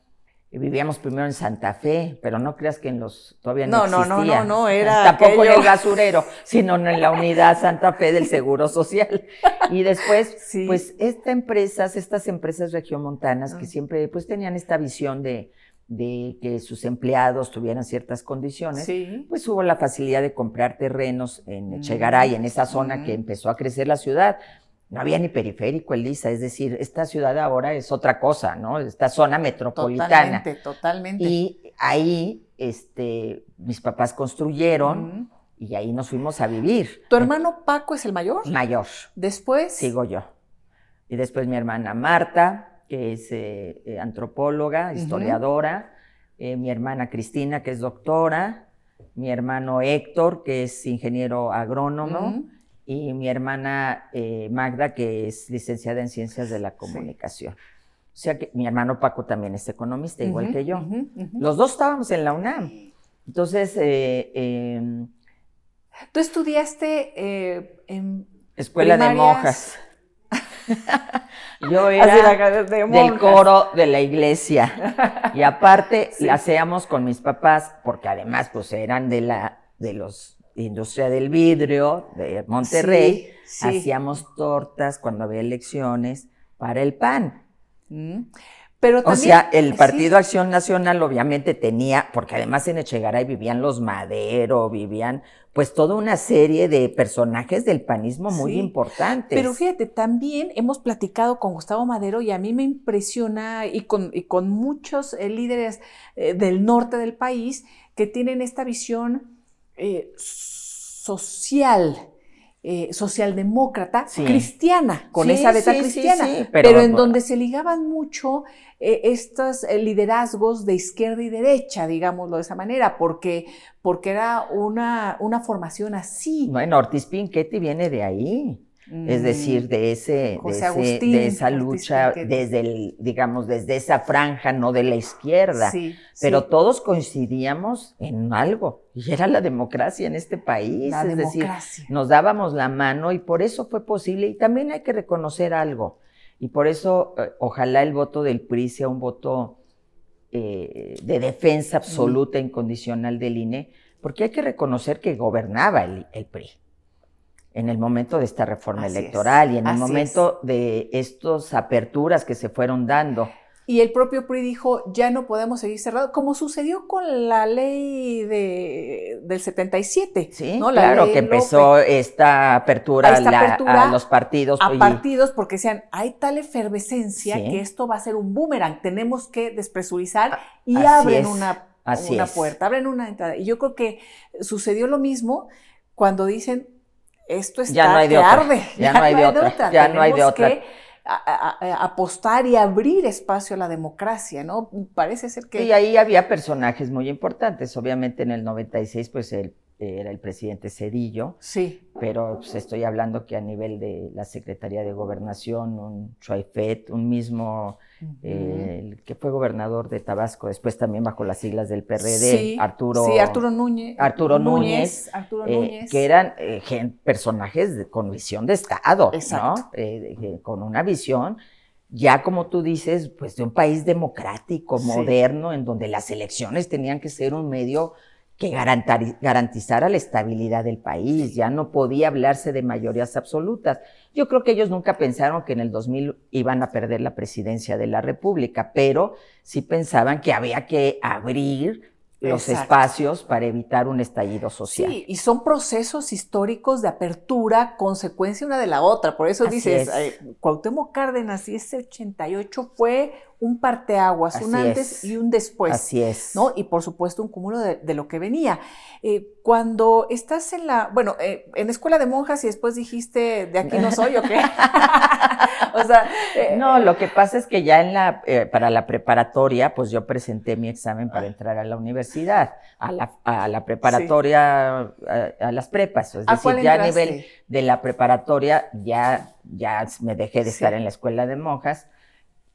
Vivíamos primero en Santa Fe, pero no creas que en los todavía no, no existía. No, no, no, era tampoco en el basurero, sino en la unidad Santa Fe del Seguro Social. Y después, pues esta empresas, estas empresas regiomontanas que ah. siempre pues tenían esta visión de, de que sus empleados tuvieran ciertas condiciones, pues hubo la facilidad de comprar terrenos en Echegaray, en esa zona que empezó a crecer la ciudad no había ni periférico, Elisa, es decir, esta ciudad ahora es otra cosa, ¿no? Esta zona metropolitana. Totalmente, totalmente. Y ahí, este, mis papás construyeron y ahí nos fuimos a vivir. ¿Tu hermano Paco es el mayor? Mayor. Después. Sigo yo. Y después mi hermana Marta, que es eh, eh, antropóloga, historiadora, eh, mi hermana Cristina, que es doctora, mi hermano Héctor, que es ingeniero agrónomo y mi hermana eh, Magda, que es licenciada en Ciencias de la Comunicación. O sea que mi hermano Paco también es economista, igual que yo. Los dos estábamos en la UNAM. Entonces, eh, em, tú estudiaste eh, en escuela de monjas. Yo era del coro de la iglesia. Y aparte, la hacíamos con mis papás, porque además, pues eran de la, de los industria del vidrio de Monterrey, hacíamos tortas cuando había elecciones para el PAN. Mm. Pero o sea, el Partido Acción Nacional obviamente tenía, porque además en Echegaray vivían los Madero, vivían pues toda una serie de personajes del panismo muy importantes. Pero fíjate, también hemos platicado con Gustavo Madero y a mí me impresiona y con, con muchos eh, líderes eh, del norte del país que tienen esta visión eh, social, eh, socialdemócrata, cristiana, con esa beta cristiana, pero, en donde se ligaban mucho eh, estos liderazgos de izquierda y derecha, digámoslo de esa manera, porque, porque era una, una formación así. Bueno, Ortiz Pinchetti viene de ahí. Es decir, de ese, de, esa lucha desde el, digamos, desde esa franja, no de la izquierda. pero todos coincidíamos en algo, y era la democracia en este país. es decir, nos dábamos la mano y por eso fue posible. Y también hay que reconocer algo. Y por eso, eh, ojalá el voto del PRI sea un voto eh, de defensa absoluta, e incondicional del INE, porque hay que reconocer que gobernaba el PRI en el momento de esta reforma electoral y en el momento de estas aperturas que se fueron dando. Y el propio PRI dijo, ya no podemos seguir cerrados, como sucedió con la ley de, del 77. Sí, claro, que empezó esta apertura, a los partidos. A partidos, porque decían, hay tal efervescencia que esto va a ser un boomerang, tenemos que despresurizar y abren una, una puerta, abren una entrada. Y yo creo que sucedió lo mismo cuando dicen, esto está ya no hay de otra. Ya, no hay de otra. Ya no hay de otra. Que apostar y abrir espacio a la democracia, ¿no? Parece ser que... Y ahí había personajes muy importantes. Obviamente en el 96, pues el era el presidente Cedillo. Sí. Pero pues, estoy hablando que a nivel de la Secretaría de Gobernación, un Chuaifet, un mismo, eh, el que fue gobernador de Tabasco, después también bajo las siglas del PRD, Arturo, sí, Arturo Núñez. Arturo Núñez, Arturo eh, Núñez. que eran eh, personajes con visión de Estado, ¿no? con una visión ya como tú dices, pues de un país democrático, moderno, en donde las elecciones tenían que ser un medio que garantizara la estabilidad del país, ya no podía hablarse de mayorías absolutas. Yo creo que ellos nunca pensaron que en el 2000 iban a perder la presidencia de la República, pero sí pensaban que había que abrir los espacios para evitar un estallido social. Sí, y son procesos históricos de apertura, consecuencia una de la otra. Por eso dices, eh, Cuauhtémoc Cárdenas y ese 88 fue un parteaguas, un antes y un después. Así es. ¿no? Y por supuesto un cúmulo de, lo que venía. Eh, cuando estás en la, bueno, eh, en escuela de monjas y después dijiste, de aquí no soy o qué. o sea. Eh, no, lo que pasa es que ya en la, para la preparatoria, pues yo presenté mi examen para entrar a la universidad, a la, a la preparatoria, a, las prepas. Es decir, ya a nivel de la preparatoria ya, ya me dejé de estar en la escuela de monjas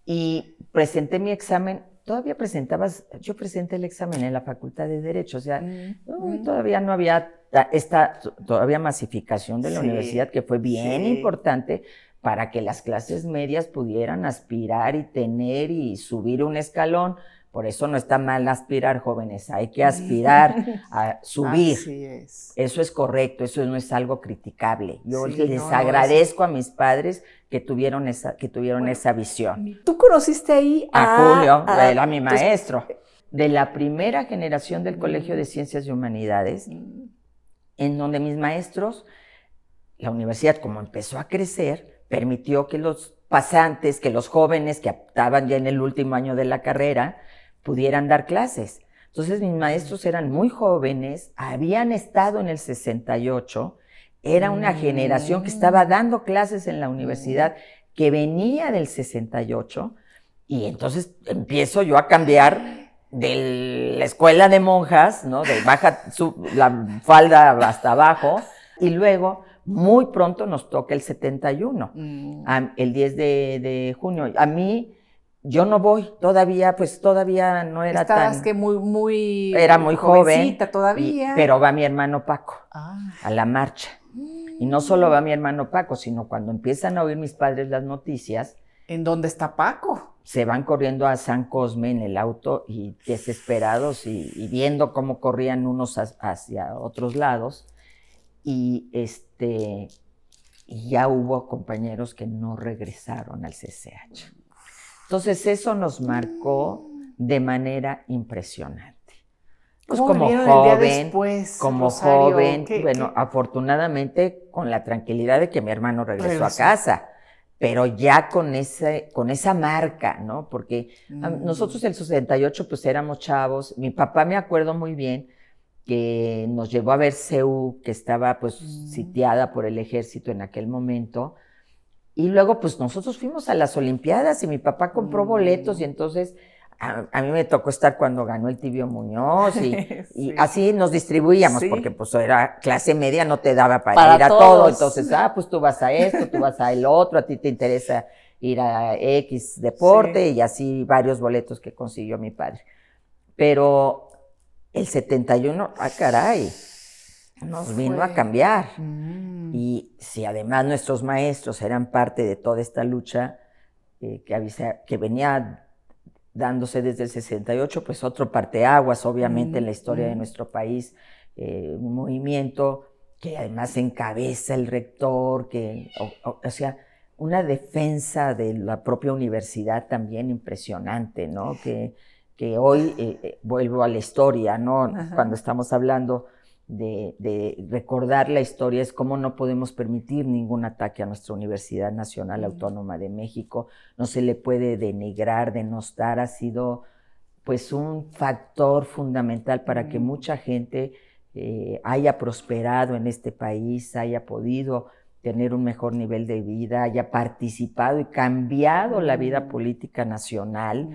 y presenté mi examen. Todavía presentabas, yo presenté el examen en la Facultad de Derecho, o sea, mm, todavía no había esta todavía masificación de la universidad que fue bien importante para que las clases medias pudieran aspirar y tener y subir un escalón por eso no está mal aspirar, jóvenes, hay que aspirar a subir. Así es. Eso es correcto, eso no es algo criticable. Yo les agradezco a mis padres que tuvieron esa, que tuvieron esa visión. Tú conociste ahí a, Julio, a, mi maestro, de la primera generación del Colegio de Ciencias y Humanidades, mm. en donde mis maestros, la universidad como empezó a crecer, permitió que los pasantes, que los jóvenes que estaban ya en el último año de la carrera, pudieran dar clases. Entonces mis maestros eran muy jóvenes, habían estado en el 68, era una generación que estaba dando clases en la universidad que venía del 68 y entonces empiezo yo a cambiar de la escuela de monjas, ¿no? De baja la falda hasta abajo y luego muy pronto nos toca el 71, mm. el 10 de, de junio. A mí yo no voy, todavía, pues todavía no era Estabas que muy, muy... Era muy joven. todavía. pero va mi hermano Paco ah. a la marcha. Y no solo va mi hermano Paco, sino cuando empiezan a oír mis padres las noticias. ¿En dónde está Paco? Se van corriendo a San Cosme en el auto y desesperados y, viendo cómo corrían unos hacia otros lados. Y este, y ya hubo compañeros que no regresaron al CCH. Entonces eso nos marcó de manera impresionante. Pues como joven, como joven, bueno, afortunadamente con la tranquilidad de que mi hermano regresó a casa, pero ya con ese, con esa marca, ¿no? Porque mm. nosotros el 68 pues éramos chavos, mi papá me acuerdo muy bien que nos llevó a ver CEU, que estaba pues mm. sitiada por el ejército en aquel momento, y luego, pues nosotros fuimos a las Olimpiadas y mi papá compró boletos y mm. entonces a, mí me tocó estar cuando ganó el Tibio Muñoz y, así nos distribuíamos porque pues era clase media, no te daba para, ir a todo. Entonces, ah, pues tú vas a esto, tú vas a el otro, a ti te interesa ir a X deporte y así varios boletos que consiguió mi padre. Pero el 71, ah, caray, nos vino a cambiar. Mm. Y si además nuestros maestros eran parte de toda esta lucha eh, que, que venía dándose desde el 68, pues otro parteaguas, obviamente, en la historia de mm. nuestro país, eh, un movimiento que además encabeza el rector, que, o, sea, una defensa de la propia universidad también impresionante, ¿no? Que, que hoy eh, vuelvo a la historia, ¿no? Cuando estamos hablando de, recordar la historia es cómo no podemos permitir ningún ataque a nuestra Universidad Nacional Autónoma de México. No se le puede denigrar, denostar. Ha sido pues un factor fundamental para que mucha gente eh, haya prosperado en este país, haya podido tener un mejor nivel de vida, haya participado y cambiado la vida política nacional.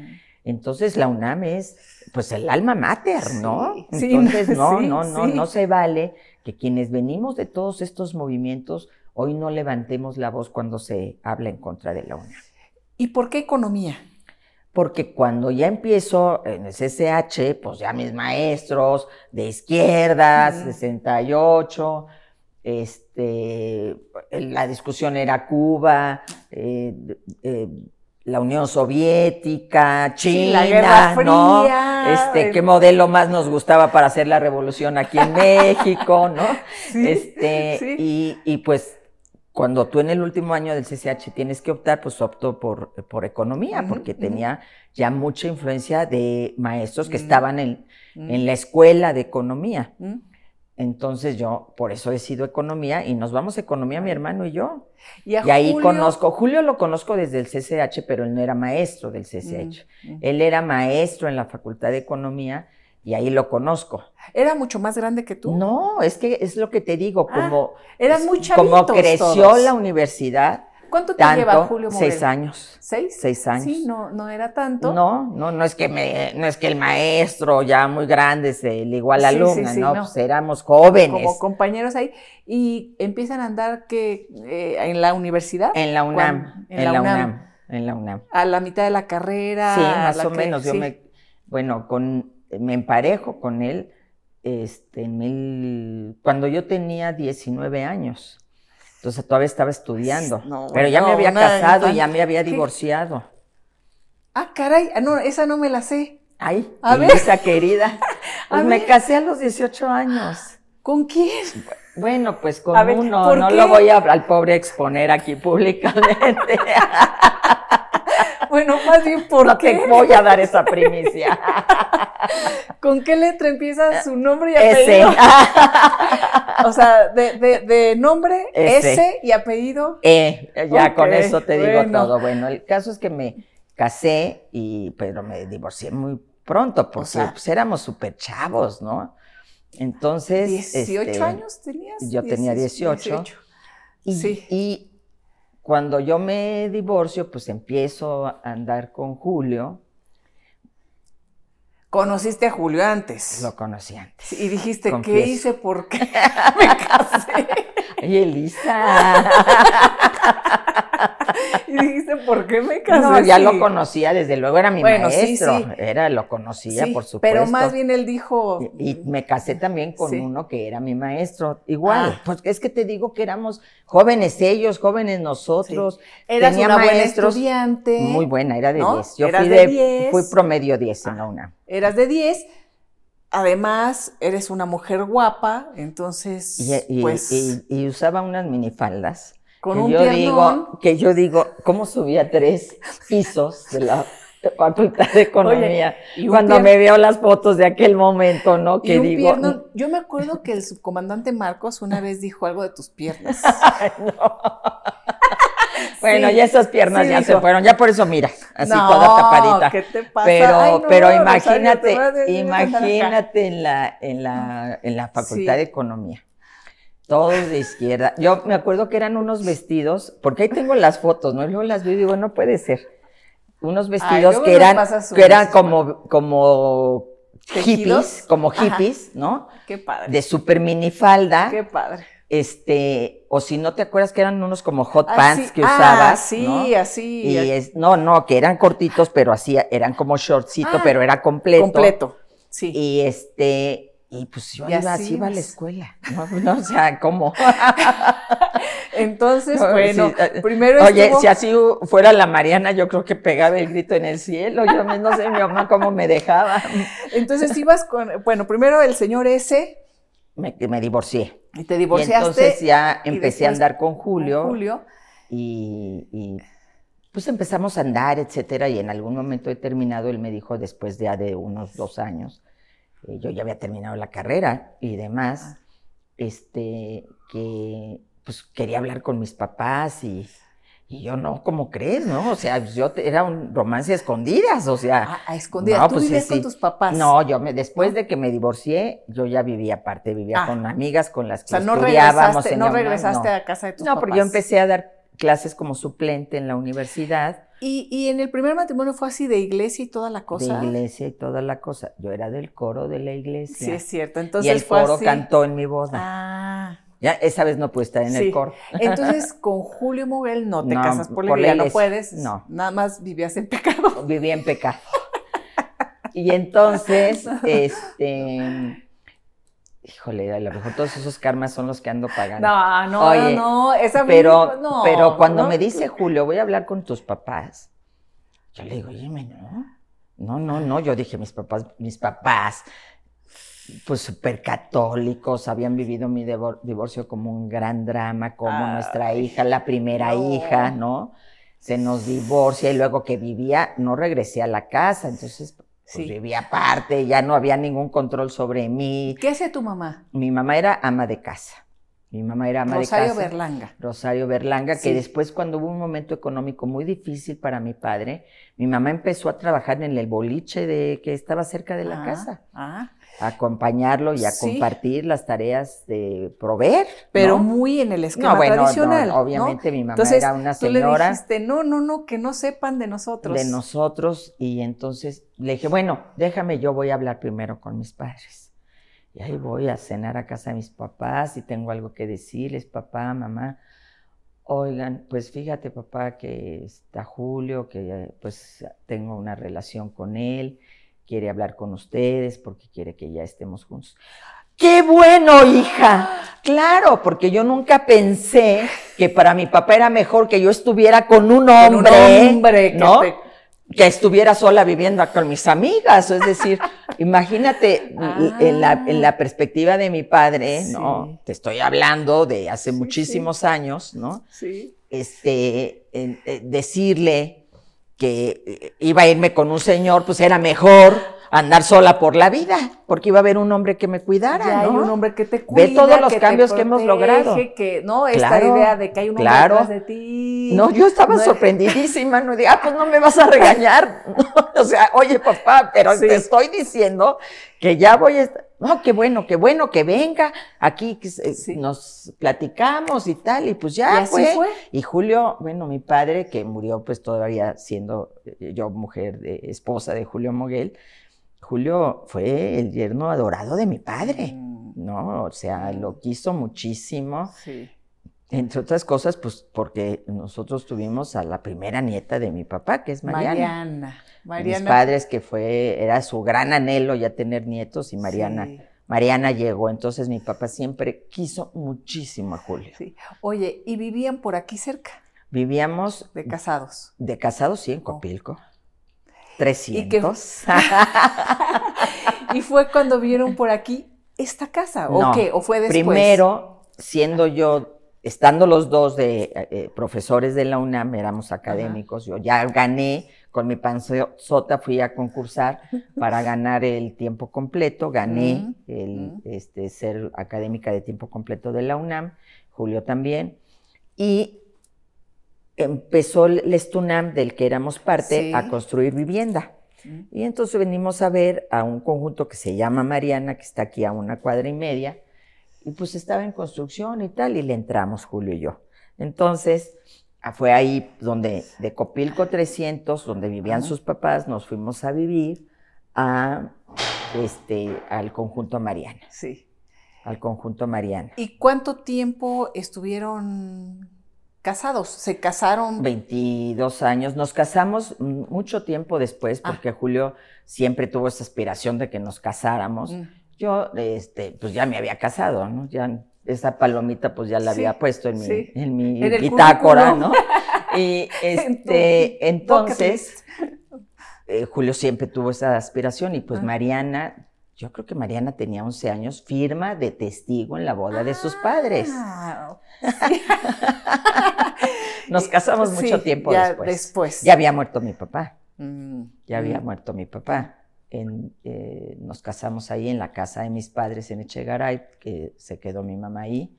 Entonces la UNAM es pues el alma mater, ¿no? Entonces no, no, no, no se vale que quienes venimos de todos estos movimientos hoy no levantemos la voz cuando se habla en contra de la UNAM. ¿Y por qué economía? Porque cuando ya empiezo en el CCH, pues ya mis maestros de izquierda, 68, este, la discusión era Cuba, eh, eh, la Unión Soviética, China, la Guerra ¿no? Este, qué modelo más nos gustaba para hacer la revolución aquí en México, ¿no? Sí, este, sí. Y, y pues cuando tú en el último año del CCH tienes que optar, pues opto por, por economía, porque tenía ya mucha influencia de maestros que Mm. estaban en, Mm, en la escuela de economía. Entonces yo por eso he sido economía y nos vamos a economía mi hermano y yo. Y, a Y ahí Julio- conozco, Julio lo conozco desde el CCH, pero él no era maestro del CCH. Mm, mm. Él era maestro en la Facultad de Economía y ahí lo conozco. ¿Era mucho más grande que tú? No, es que es lo que te digo, Ah, como, Eran muy chavitos como creció todos. la universidad, ¿Cuánto te lleva Julio Morel? seis años. ¿Seis? Seis años. Sí, no, no era tanto. No, no, no es que me, no es que el maestro ya muy grande se le igual a la Sí, alumna, sí, no, no. pues éramos jóvenes Como compañeros ahí. Y empiezan a andar que eh, en la universidad, en la UNAM, en, la UNAM, en la UNAM. a la mitad de la carrera. Sí, más o que- menos. Yo me, bueno, con, me emparejo con él este, en mil, cuando yo tenía 19 años. Entonces todavía estaba estudiando. No, pero ya me había casado y ya me había ¿Qué? divorciado. Ah, caray, ah, no, esa no me la sé. Ay, A ver. Elisa querida. A Pues me ver. casé a los 18 años. ¿Con quién? Bueno, pues con A uno, ¿por no qué? lo voy a, al pobre exponer aquí públicamente. Bueno, más bien, ¿por no qué? te voy a dar esa primicia. ¿Con qué letra empieza su nombre y Ese. apellido? O sea, de, de, de nombre. S y apellido. Eh, ya con eso te digo bueno. todo. Bueno, el caso es que me casé y pero me divorcié muy pronto porque sea- pues, éramos súper chavos, ¿no? Entonces, 18 este, años tenías. yo tenía 18. Y, Sí. y cuando yo me divorcio, pues empiezo a andar con Julio, Conociste a Julio antes. lo conocí antes. Y dijiste, ¿qué hice? ¿Por qué me casé? Ay, Elisa. Y dijiste, ¿por qué me casé? No, ya lo conocía, desde luego era mi Bueno, maestro. sí. Era, lo conocía, Sí, por supuesto. Pero más bien él dijo, Y, y me casé también con uno que era mi maestro. Igual, Ah. pues es que te digo que éramos jóvenes ellos, jóvenes nosotros. eras Tenía una buena maestros estudiante. Muy buena, era de ¿no? 10. Yo fui de de, 10. fui promedio 10 en la UNAM. Eras de 10. Además, eres una mujer guapa, entonces, Y, y- pues, y- y usaba unas minifaldas. con que un yo piernón. digo, que yo digo, ¿cómo subía tres pisos de la Facultad de Economía? y un Cuando pier- me veo las fotos de aquel momento, ¿no? Que digo, piernón. Yo me acuerdo que el subcomandante Marcos una vez dijo algo de tus piernas. Ay, no. Bueno, Sí, ya esas piernas sí ya dijo. se fueron, ya por eso mira, así No, toda tapadita. ¿qué te pasa? Pero, Ay, no, pero imagínate, imagínate en la, en la, en la Facultad Sí. de Economía. Todos de izquierda. Yo me acuerdo que eran unos vestidos, porque ahí tengo las fotos, ¿no? Y luego las veo y digo, no puede ser. Unos vestidos que eran, que eran como, como ¿Tejidos? hippies, como Ajá. hippies, ¿no? Qué padre. De super minifalda Qué padre. Este, o si no te acuerdas que eran unos como hot Así- pants que ah, usabas, sí, ¿no? así. Y es, no, no, que eran cortitos, pero así, eran como shortcito, Ah, pero era completo. completo. Sí. Y este, y pues yo Y iba así así, iba a la escuela, ¿no? No, o sea, ¿cómo? Entonces, No, bueno, eh, primero Oye, estuvo- si así fuera la Mariana, yo creo que pegaba el grito en el cielo. Yo no sé mi mamá cómo me dejaba. entonces ibas con, bueno, primero el señor S Me, me divorcié. y te Y divorciaste. entonces ya y empecé a andar con con Julio. Julio. y, y, pues empezamos a andar, etcétera, y en algún momento he terminado, él me dijo después de, ya de unos dos años, eh, yo ya había terminado la carrera y demás, este, que pues quería hablar con mis papás y, y yo no, ¿cómo crees, no? O sea, yo te- era un romance a escondidas, o sea, Ah, a escondidas. no, ¿Tú pues, sí, vivías con sí. tus papás? no, yo me, después ¿No? de que me divorcié, yo ya vivía aparte, vivía Ah. con amigas con las O que sea, no estudiábamos regresaste, en no regresaste no. a casa de tus No, papás. porque yo empecé a dar clases como suplente en la universidad, Y, y en el primer matrimonio fue así de iglesia y toda la cosa. de iglesia y toda la cosa. Yo era del coro de la iglesia. Sí, es cierto. y Entonces el fue coro así. cantó en mi boda. Ah. Ya esa vez no pude estar en Sí. el coro. Entonces, con Julio Moguel no te No, casas por por la no puedes. no. Nada más vivías en pecado. Viví en pecado. Y entonces, este, híjole, a lo mejor todos esos karmas son los que ando pagando. No, no, Oye, no, esa pero, no, pero cuando no. me dice Julio, voy a hablar con tus papás, Yo le digo, oye, no, no, no, no. Yo dije, mis papás, mis papás, pues súper católicos, habían vivido mi divorcio como un gran drama, como nuestra hija, la primera hija, ¿no? Se nos divorcia y luego que vivía, no regresé a la casa, entonces pues, vivía aparte, ya no había ningún control sobre mí. ¿Qué hacía tu mamá? Mi mamá era ama de casa. Mi mamá era ama Rosario de casa. Berlanga. Rosario Berlanga, que después cuando hubo un momento económico muy difícil para mi padre, mi mamá empezó a trabajar en el boliche de que estaba cerca de la ah, casa. Ah. A acompañarlo y a compartir las tareas de proveer. Pero muy en el esquema no, bueno, tradicional. obviamente mi mamá era una señora. Tú le dijiste, no, no, no, que no sepan de nosotros. De nosotros. Y entonces le dije, bueno, déjame, yo voy a hablar primero con mis padres. Y ahí voy a cenar a casa de mis papás y tengo algo que decirles, papá, mamá. Oigan, pues fíjate papá que está Julio, que pues tengo una relación con él, quiere hablar con ustedes porque quiere que ya estemos juntos. ¡Qué bueno, hija! Claro, porque yo nunca pensé que para mi papá era mejor que yo estuviera con un hombre, un hombre ¿no? que estuviera sola viviendo con mis amigas. Es decir, imagínate en, la, en, la, ah. perspectiva de mi padre, ¿no? Te estoy hablando de hace muchísimos años, ¿no? Sí. Este, eh, decirle que eh, iba a irme con un señor, pues era mejor andar sola por la vida, porque iba a haber un hombre que me cuidara. Ya hay un hombre que te cuida. Ve todos los cambios que hemos logrado. Que, no, esta idea de que hay un hombre detrás de ti. No, yo estaba sorprendidísima, no diga, ah, pues no me vas a regañar. o sea, oye, papá, pero te estoy diciendo que ya voy a estar. No, qué bueno, qué bueno que venga aquí, que nos platicamos y tal, y pues ya fue. Y Julio, bueno, mi padre, que murió pues todavía siendo eh, yo mujer, de, esposa de Julio Moguel, Julio fue el yerno adorado de mi padre, mm. ¿no? O sea, lo quiso muchísimo. Sí. Entre otras cosas, pues porque nosotros tuvimos a la primera nieta de mi papá, que es Mariana. Mariana. Mis padres, que fue, era su gran anhelo ya tener nietos, y Mariana. Mariana llegó, entonces mi papá siempre quiso muchísimo a Julio. Sí. Oye, ¿y vivían por aquí cerca? Vivíamos. De casados. De casados, sí, en Copilco. 300. ¿Y, fue cuando vieron por aquí esta casa? ¿O qué? ¿O fue después? Primero, siendo yo, estando los dos de eh, profesores de la UNAM, éramos académicos, yo ya gané con mi panzota, fui a concursar para ganar el tiempo completo, gané el este, ser académica de tiempo completo de la UNAM, Julio también, y empezó el Estunam, del que éramos parte, a construir vivienda. Y entonces venimos a ver a un conjunto que se llama Mariana, que está aquí a una cuadra y media, y pues estaba en construcción y tal, y le entramos Julio y yo. Entonces, ah, fue ahí donde, de Copilco 300, donde vivían sus papás, nos fuimos a vivir a, este, al conjunto Mariana. Sí. Al conjunto Mariana. ¿Y cuánto tiempo estuvieron casados, se casaron. 22 años, nos casamos mucho tiempo después ah. porque Julio siempre tuvo esa aspiración de que nos casáramos. Mm. Yo, este, pues ya me había casado, ¿no? Ya esa palomita pues ya la había puesto en mi, en mi bitácora, ¿no? Y este, entonces, eh, Julio siempre tuvo esa aspiración y pues ah. Mariana yo creo que Mariana tenía 11 años, firma de testigo en la boda de sus padres. Nos casamos mucho tiempo después. Ya había muerto mi papá. Mm, ya había mm. muerto mi papá. Eh, nos casamos ahí en la casa de mis padres en Echegaray, que se quedó mi mamá ahí,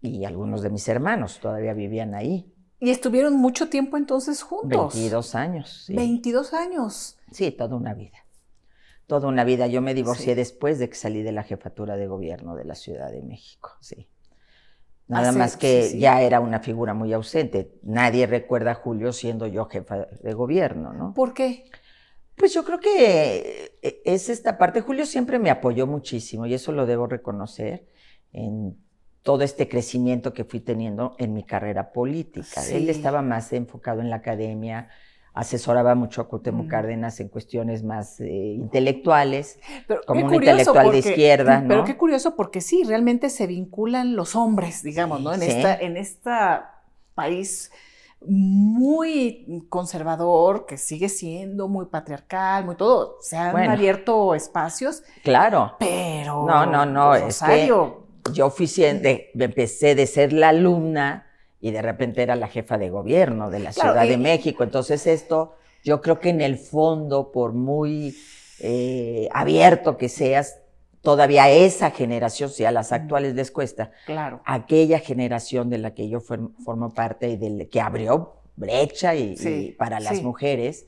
y algunos de mis hermanos todavía vivían ahí. ¿Y estuvieron mucho tiempo entonces juntos? 22 años. Sí. 22 años. Sí, toda una vida toda una vida. Yo me divorcié después de que salí de la jefatura de gobierno de la Ciudad de México, sí. Nada más que ya era una figura muy ausente. Nadie recuerda a Julio siendo yo jefa de gobierno, ¿no? ¿Por qué? Pues yo creo que eh, es esta parte. Julio siempre me apoyó muchísimo y eso lo debo reconocer en todo este crecimiento que fui teniendo en mi carrera política. Él estaba más enfocado en la academia, asesoraba mucho a Cuauhtémoc Cárdenas en cuestiones más eh, intelectuales, como un intelectual de izquierda. Pero qué curioso, porque sí, realmente se vinculan los hombres, digamos, ¿no? En esta, en esta país muy conservador, que sigue siendo muy patriarcal, muy todo. Se han Bueno. abierto espacios, Claro. pero. No, no, no, es que- Yo fui de- empecé de ser la alumna y de repente era la jefa de gobierno de la Claro, Ciudad y- de México. Entonces esto, yo creo que en el fondo, por muy eh, abierto que seas, todavía esa generación, si a las actuales les cuesta, claro. aquella generación de la que yo form- formo parte y del que abrió brecha y, Sí, y para las sí. mujeres.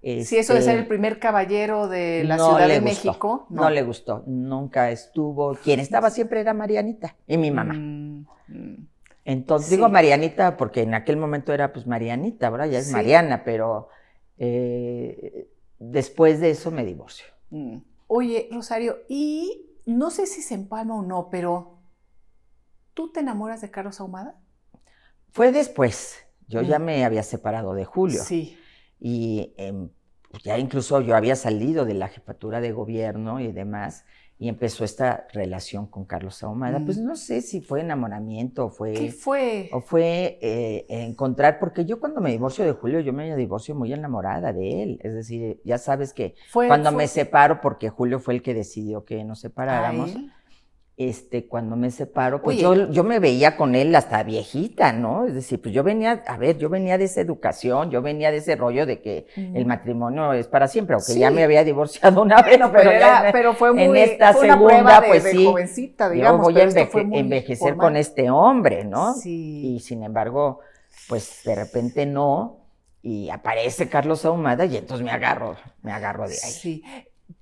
Sí, eso de este, ser el primer caballero de la no Ciudad de gustó, México. No. le gustó, nunca estuvo. Quien estaba siempre era Marianita y mi mamá. Mm, mm. Entonces Sí. digo Marianita porque en aquel momento era pues Marianita, ahora ya es Sí. Mariana, pero eh, después de eso me divorcio. Mm. Oye, Rosario, y no sé si se empalma o no, pero ¿tú te enamoras de Carlos Ahumada? Fue después, yo ya Mm. me había separado de Julio Sí. y em, ya incluso yo había salido de la jefatura de gobierno y demás y empezó esta relación con Carlos Ahumada. Mm. Pues no sé si fue enamoramiento o fue... ¿Qué fue? O fue eh, encontrar, porque yo cuando me divorcio de Julio, yo me divorcio muy enamorada de él. Es decir, ya sabes que Fue- cuando fue- me separo, porque Julio fue el que decidió que nos ¿A separáramos? Este, cuando me separo, pues Oye. yo, yo me veía con él hasta viejita, ¿no? Es decir, pues yo venía, a ver, yo venía de esa educación, yo venía de ese rollo de que el matrimonio es para siempre, aunque Sí. ya me había divorciado una vez, pero, era- pero fue muy en esta fue una segunda, prueba de, pues de sí, jovencita, yo digamos. voy a enveje- envejecer formal. con este hombre, ¿no? Sí. Y sin embargo, pues de repente no, y aparece Carlos Ahumada y entonces me agarro, me agarro de ahí. Sí.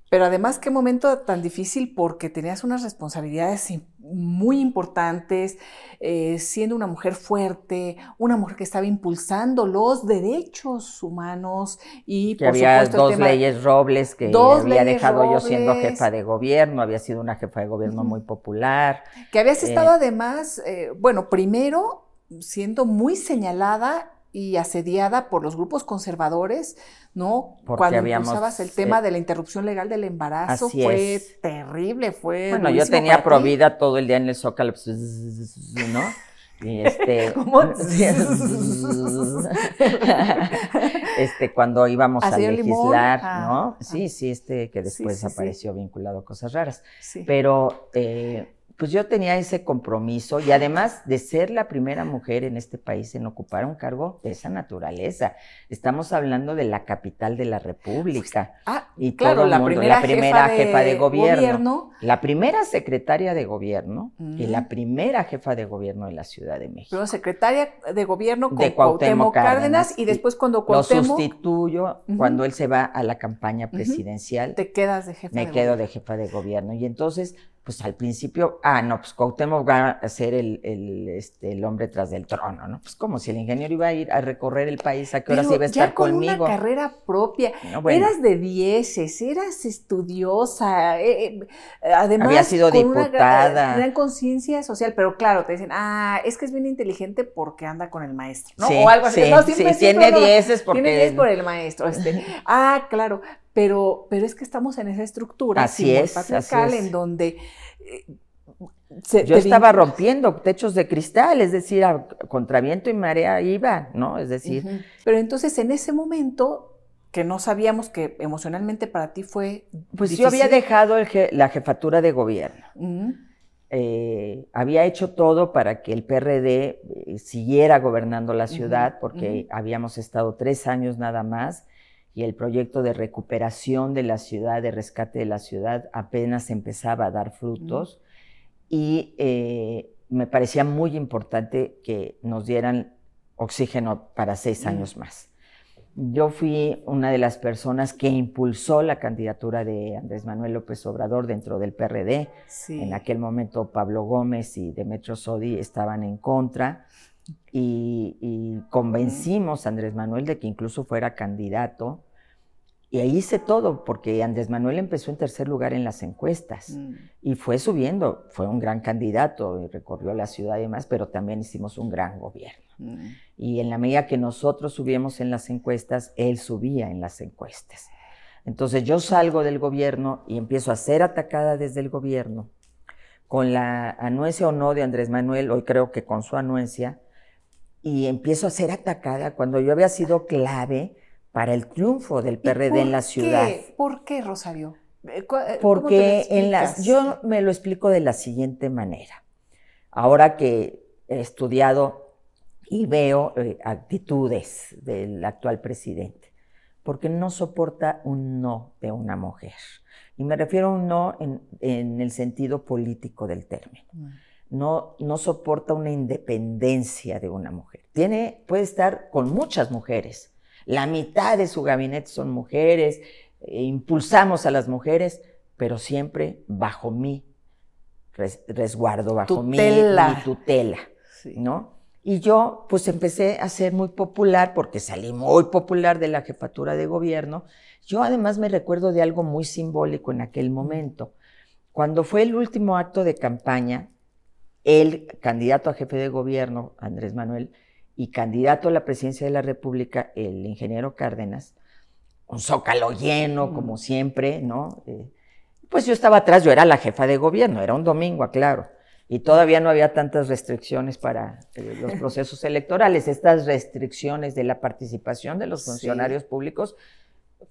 Pero además, qué momento tan difícil porque tenías unas responsabilidades muy importantes, eh, siendo una mujer fuerte, una mujer que estaba impulsando los derechos humanos y, Que por había supuesto, dos el tema... leyes Robles que Dos había dejado yo siendo jefa de gobierno, había sido una jefa de gobierno muy popular. Que habías Eh, estado además, eh, bueno, primero siendo muy señalada y asediada por los grupos conservadores, ¿no? Porque Cuando habíamos, impulsabas el tema eh, de la interrupción legal del embarazo, así fue es. terrible, fue Bueno, yo tenía para ti. provida todo el día en el Zócalo, pues, ¿no? Y este, ¿Cómo? este, cuando íbamos ¿A legislar, Ah, ¿no? ah. Sí, sí, este que después sí, sí. apareció vinculado a cosas raras. Sí. Pero eh, pues yo tenía ese compromiso y además de ser la primera mujer en este país en ocupar un cargo de esa naturaleza. Estamos hablando de la capital de la República. Ah, Y claro, todo el la mundo, primera, la primera jefa, jefa de de gobierno. gobierno. La primera secretaria de gobierno y Mm. la primera jefa de gobierno de la Ciudad de México. Primero secretaria de gobierno con De Cuauhtémoc Cuauhtémoc Cárdenas, y después cuando Lo Cuauhtémoc sustituyo Ujú. cuando él se va a la campaña presidencial. te quedas de jefa me de quedo gobierno. de jefa de gobierno. Y entonces, pues al principio, ah, no, pues Cuauhtémoc va a ser el, el, este, el hombre tras del trono, ¿no? Pues como si el ingeniero iba a ir a recorrer el país, ¿a qué horas Pero iba a ya estar con conmigo? una carrera propia, No, bueno, eras de dieces, eras estudiosa, eh, eh, además Había sido con una gra- diputada. gran conciencia social, pero claro, te dicen, ah, es que es bien inteligente porque anda con el maestro, ¿no? sí, o algo así. sí, No, sí, siempre- siempre tiene dieces porque... Tiene 10 por el maestro. Este. Ah, claro, pero, pero es que estamos en esa estructura Así es, así patriarcal es. en donde eh, se- Yo estaba rompiendo techos de cristal, es decir, a contra viento y marea iba, ¿no? Es decir. Pero entonces en ese momento que no sabíamos que emocionalmente para ti fue pues yo había dejado je- la jefatura de gobierno. Eh, había hecho todo para que el PRD eh, siguiera gobernando la ciudad, porque habíamos estado tres años nada más y el proyecto de recuperación de la ciudad, de rescate de la ciudad, apenas empezaba a dar frutos. Y eh, me parecía muy importante que nos dieran oxígeno para seis Mm. años más. Yo fui una de las personas que impulsó la candidatura de Andrés Manuel López Obrador dentro del PRD. Sí. En aquel momento Pablo Gómez y Demetrio Sodi estaban en contra y, y convencimos a Andrés Manuel de que incluso fuera candidato. Y ahí hice todo, porque Andrés Manuel empezó en tercer lugar en las encuestas Mm. y fue subiendo. Fue un gran candidato y recorrió la ciudad y demás, pero también hicimos un gran gobierno. Mm. Y en la medida que nosotros subíamos en las encuestas, él subía en las encuestas. Entonces yo salgo del gobierno y empiezo a ser atacada desde el gobierno, con la anuencia o no de Andrés Manuel, hoy creo que con su anuencia, y empiezo a ser atacada cuando yo había sido clave para el triunfo del PRD en la ciudad. ¿Por qué, Rosario? Eh, eh, Porque en las, yo me lo explico de la siguiente manera. Ahora que he estudiado y veo eh, actitudes del actual presidente, porque no soporta un no de una mujer. Y me refiero a un no en, el sentido político del término. No, no soporta una independencia de una mujer. Tiene, puede estar con muchas mujeres. La mitad de su gabinete son mujeres, e impulsamos a las mujeres, pero siempre bajo mi resguardo, bajo mi, tutela, ¿no? Y yo pues empecé a ser muy popular porque salí muy popular de la jefatura de gobierno. Yo además me recuerdo de algo muy simbólico en aquel momento. Cuando fue el último acto de campaña, el candidato a jefe de gobierno, Andrés Manuel, y candidato a la presidencia de la República, el ingeniero Cárdenas, un zócalo lleno, como siempre, ¿no? Eh, pues yo estaba atrás, yo era la jefa de gobierno, era un domingo, aclaro, y todavía no había tantas restricciones para eh, los procesos electorales. Estas restricciones de la participación de los funcionarios públicos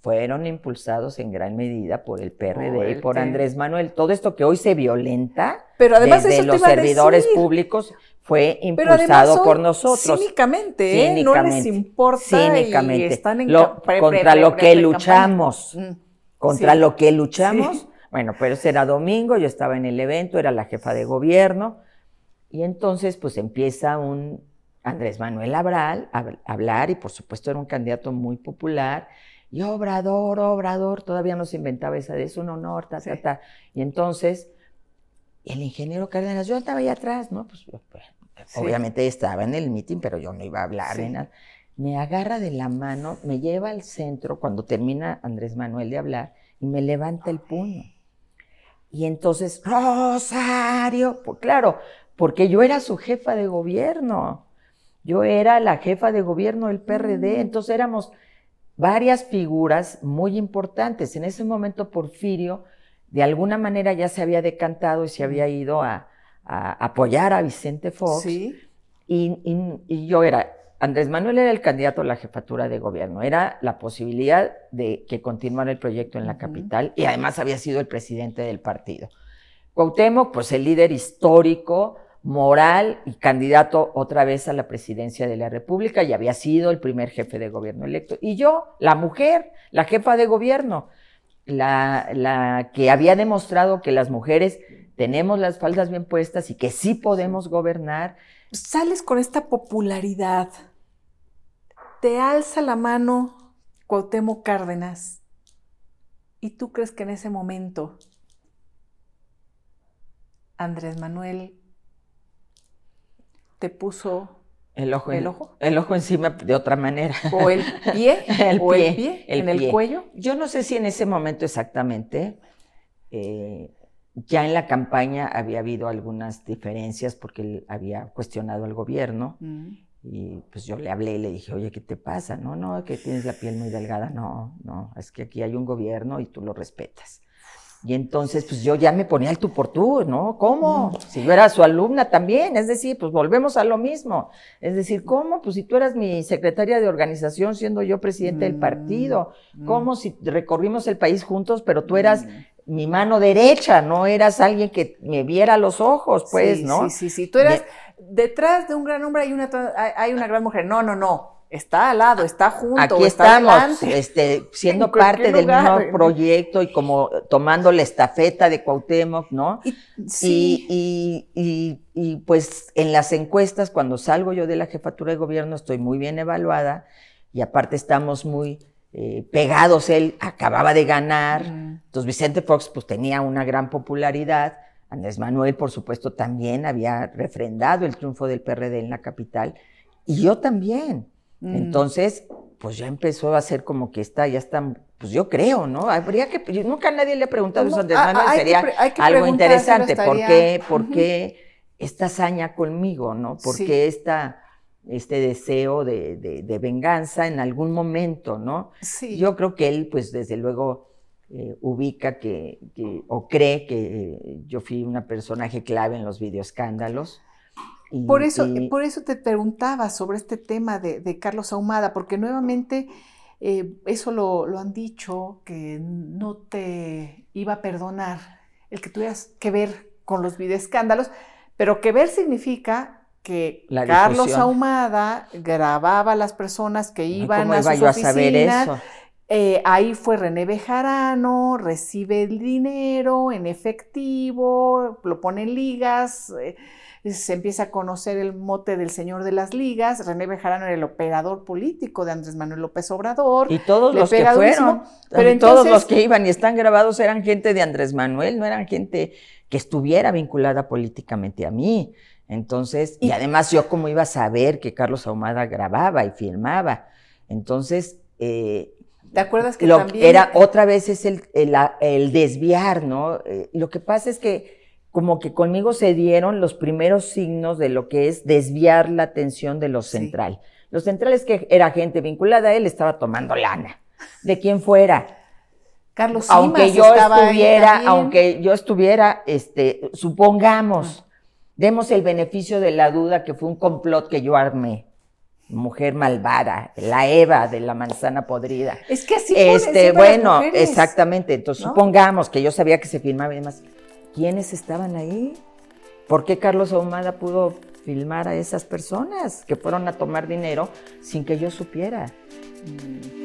fueron impulsados en gran medida por el PRD y por Andrés Manuel. Todo esto que hoy se violenta Pero además desde los servidores públicos fue impulsado por nosotros. Cínicamente, ¿eh? no les importa cínicamente. están en contra lo que luchamos, contra lo que luchamos. Bueno, pero ese era domingo, yo estaba en el evento, era la jefa de gobierno, y entonces pues empieza un Andrés Manuel Abral a hablar, y por supuesto era un candidato muy popular, y Obrador, Obrador, todavía no se inventaba esa de es un honor, ta, ta, ta. Y entonces, el ingeniero Cárdenas, yo estaba ahí atrás, ¿no? Pues, pues obviamente estaba en el meeting, pero yo no iba a hablar nada. Me agarra de la mano, me lleva al centro cuando termina Andrés Manuel de hablar y me levanta el puño. Y entonces, Rosario, pues claro, porque yo era su jefa de gobierno. Yo era la jefa de gobierno del PRD, mm. entonces éramos varias figuras muy importantes. En ese momento Porfirio de alguna manera ya se había decantado y se había ido a, apoyar a Vicente Fox. Y, yo era, Andrés Manuel era el candidato a la jefatura de gobierno, era la posibilidad de que continuara el proyecto en la capital y además había sido el presidente del partido. Cuauhtémoc, pues el líder histórico, moral y candidato otra vez a la presidencia de la República y había sido el primer jefe de gobierno electo. Y yo, la mujer, la jefa de gobierno, la, la que había demostrado que las mujeres tenemos las faldas bien puestas y que sí podemos gobernar. Sales con esta popularidad, te alza la mano Cuauhtémoc Cárdenas y tú crees que en ese momento Andrés Manuel te puso el ojo, el, ojo. el ojo encima de otra manera. O el pie, el o pie, el pie en el cuello. Yo no sé si en ese momento exactamente, eh, ya en la campaña había habido algunas diferencias porque él había cuestionado al gobierno. Mm. Y pues yo le hablé y le dije, oye, ¿qué te pasa? No, no, que tienes la piel muy delgada. No, no, es que aquí hay un gobierno y tú lo respetas. Y entonces, pues yo ya me ponía el tú por tú, ¿no? ¿Cómo? Mm. Si yo era su alumna también, es decir, pues volvemos a lo mismo. Es decir, ¿cómo? Pues si tú eras mi secretaria de organización siendo yo presidente del partido, mm. ¿cómo si recorrimos el país juntos, pero tú eras mm. mi mano derecha, no eras alguien que me viera los ojos, pues, ¿no? Sí, sí, sí, tú eras, detrás de un gran hombre hay una, hay una gran mujer, no, no, no está al lado, está junto, Aquí estamos, este, siendo parte del mismo proyecto y como tomando la estafeta de Cuauhtémoc, ¿no? Y, sí. y, y, pues en las encuestas, cuando salgo yo de la jefatura de gobierno, estoy muy bien evaluada y aparte estamos muy eh, pegados. Él acababa de ganar, entonces Vicente Fox pues tenía una gran popularidad. Andrés Manuel, por supuesto, también había refrendado el triunfo del PRD en la capital. Y yo también. Mm. Entonces, pues ya empezó a ser como que está, ya está, pues yo creo, ¿no? Habría que, nunca nadie le ha preguntado eso a Manuel, sería algo interesante, ¿por qué, por qué esta hazaña conmigo, ¿no? ¿Por qué esta, este deseo de, de, venganza en algún momento, ¿no? Sí. Yo creo que él, pues desde luego, eh, ubica que, que, o cree que yo fui una personaje clave en los videoescándalos por, eso, por eso te preguntaba sobre este tema de, Carlos Ahumada, porque nuevamente eh, eso lo, lo, han dicho, que no te iba a perdonar el que tuvieras que ver con los videoescándalos, pero que ver significa que Carlos Ahumada grababa a las personas que iban a sus oficinas. Eh, ahí fue René Bejarano, recibe el dinero en efectivo, lo pone en ligas, eh, se empieza a conocer el mote del señor de las ligas. René Bejarano era el operador político de Andrés Manuel López Obrador. Y todos los que fueron, pero todos los que iban y están grabados eran gente de Andrés Manuel, no eran gente que estuviera vinculada políticamente a mí. Entonces, y, además yo cómo iba a saber que Carlos Ahumada grababa y filmaba. Entonces, eh, ¿te acuerdas que lo, también... Era otra vez es el, el, desviar, ¿no? Eh, lo que pasa es que como que conmigo se dieron los primeros signos de lo que es desviar la atención de lo central. Lo central es que era gente vinculada a él, estaba tomando lana, de quien fuera. Carlos aunque yo estuviera, aunque yo estuviera, este, supongamos, Demos el beneficio de la duda que fue un complot que yo armé. Mujer malvada, la Eva de la manzana podrida. Es que así este, bueno, exactamente. Entonces, supongamos que yo sabía que se filmaba y demás. ¿Quiénes estaban ahí? ¿Por qué Carlos Ahumada pudo filmar a esas personas que fueron a tomar dinero sin que yo supiera? Mm.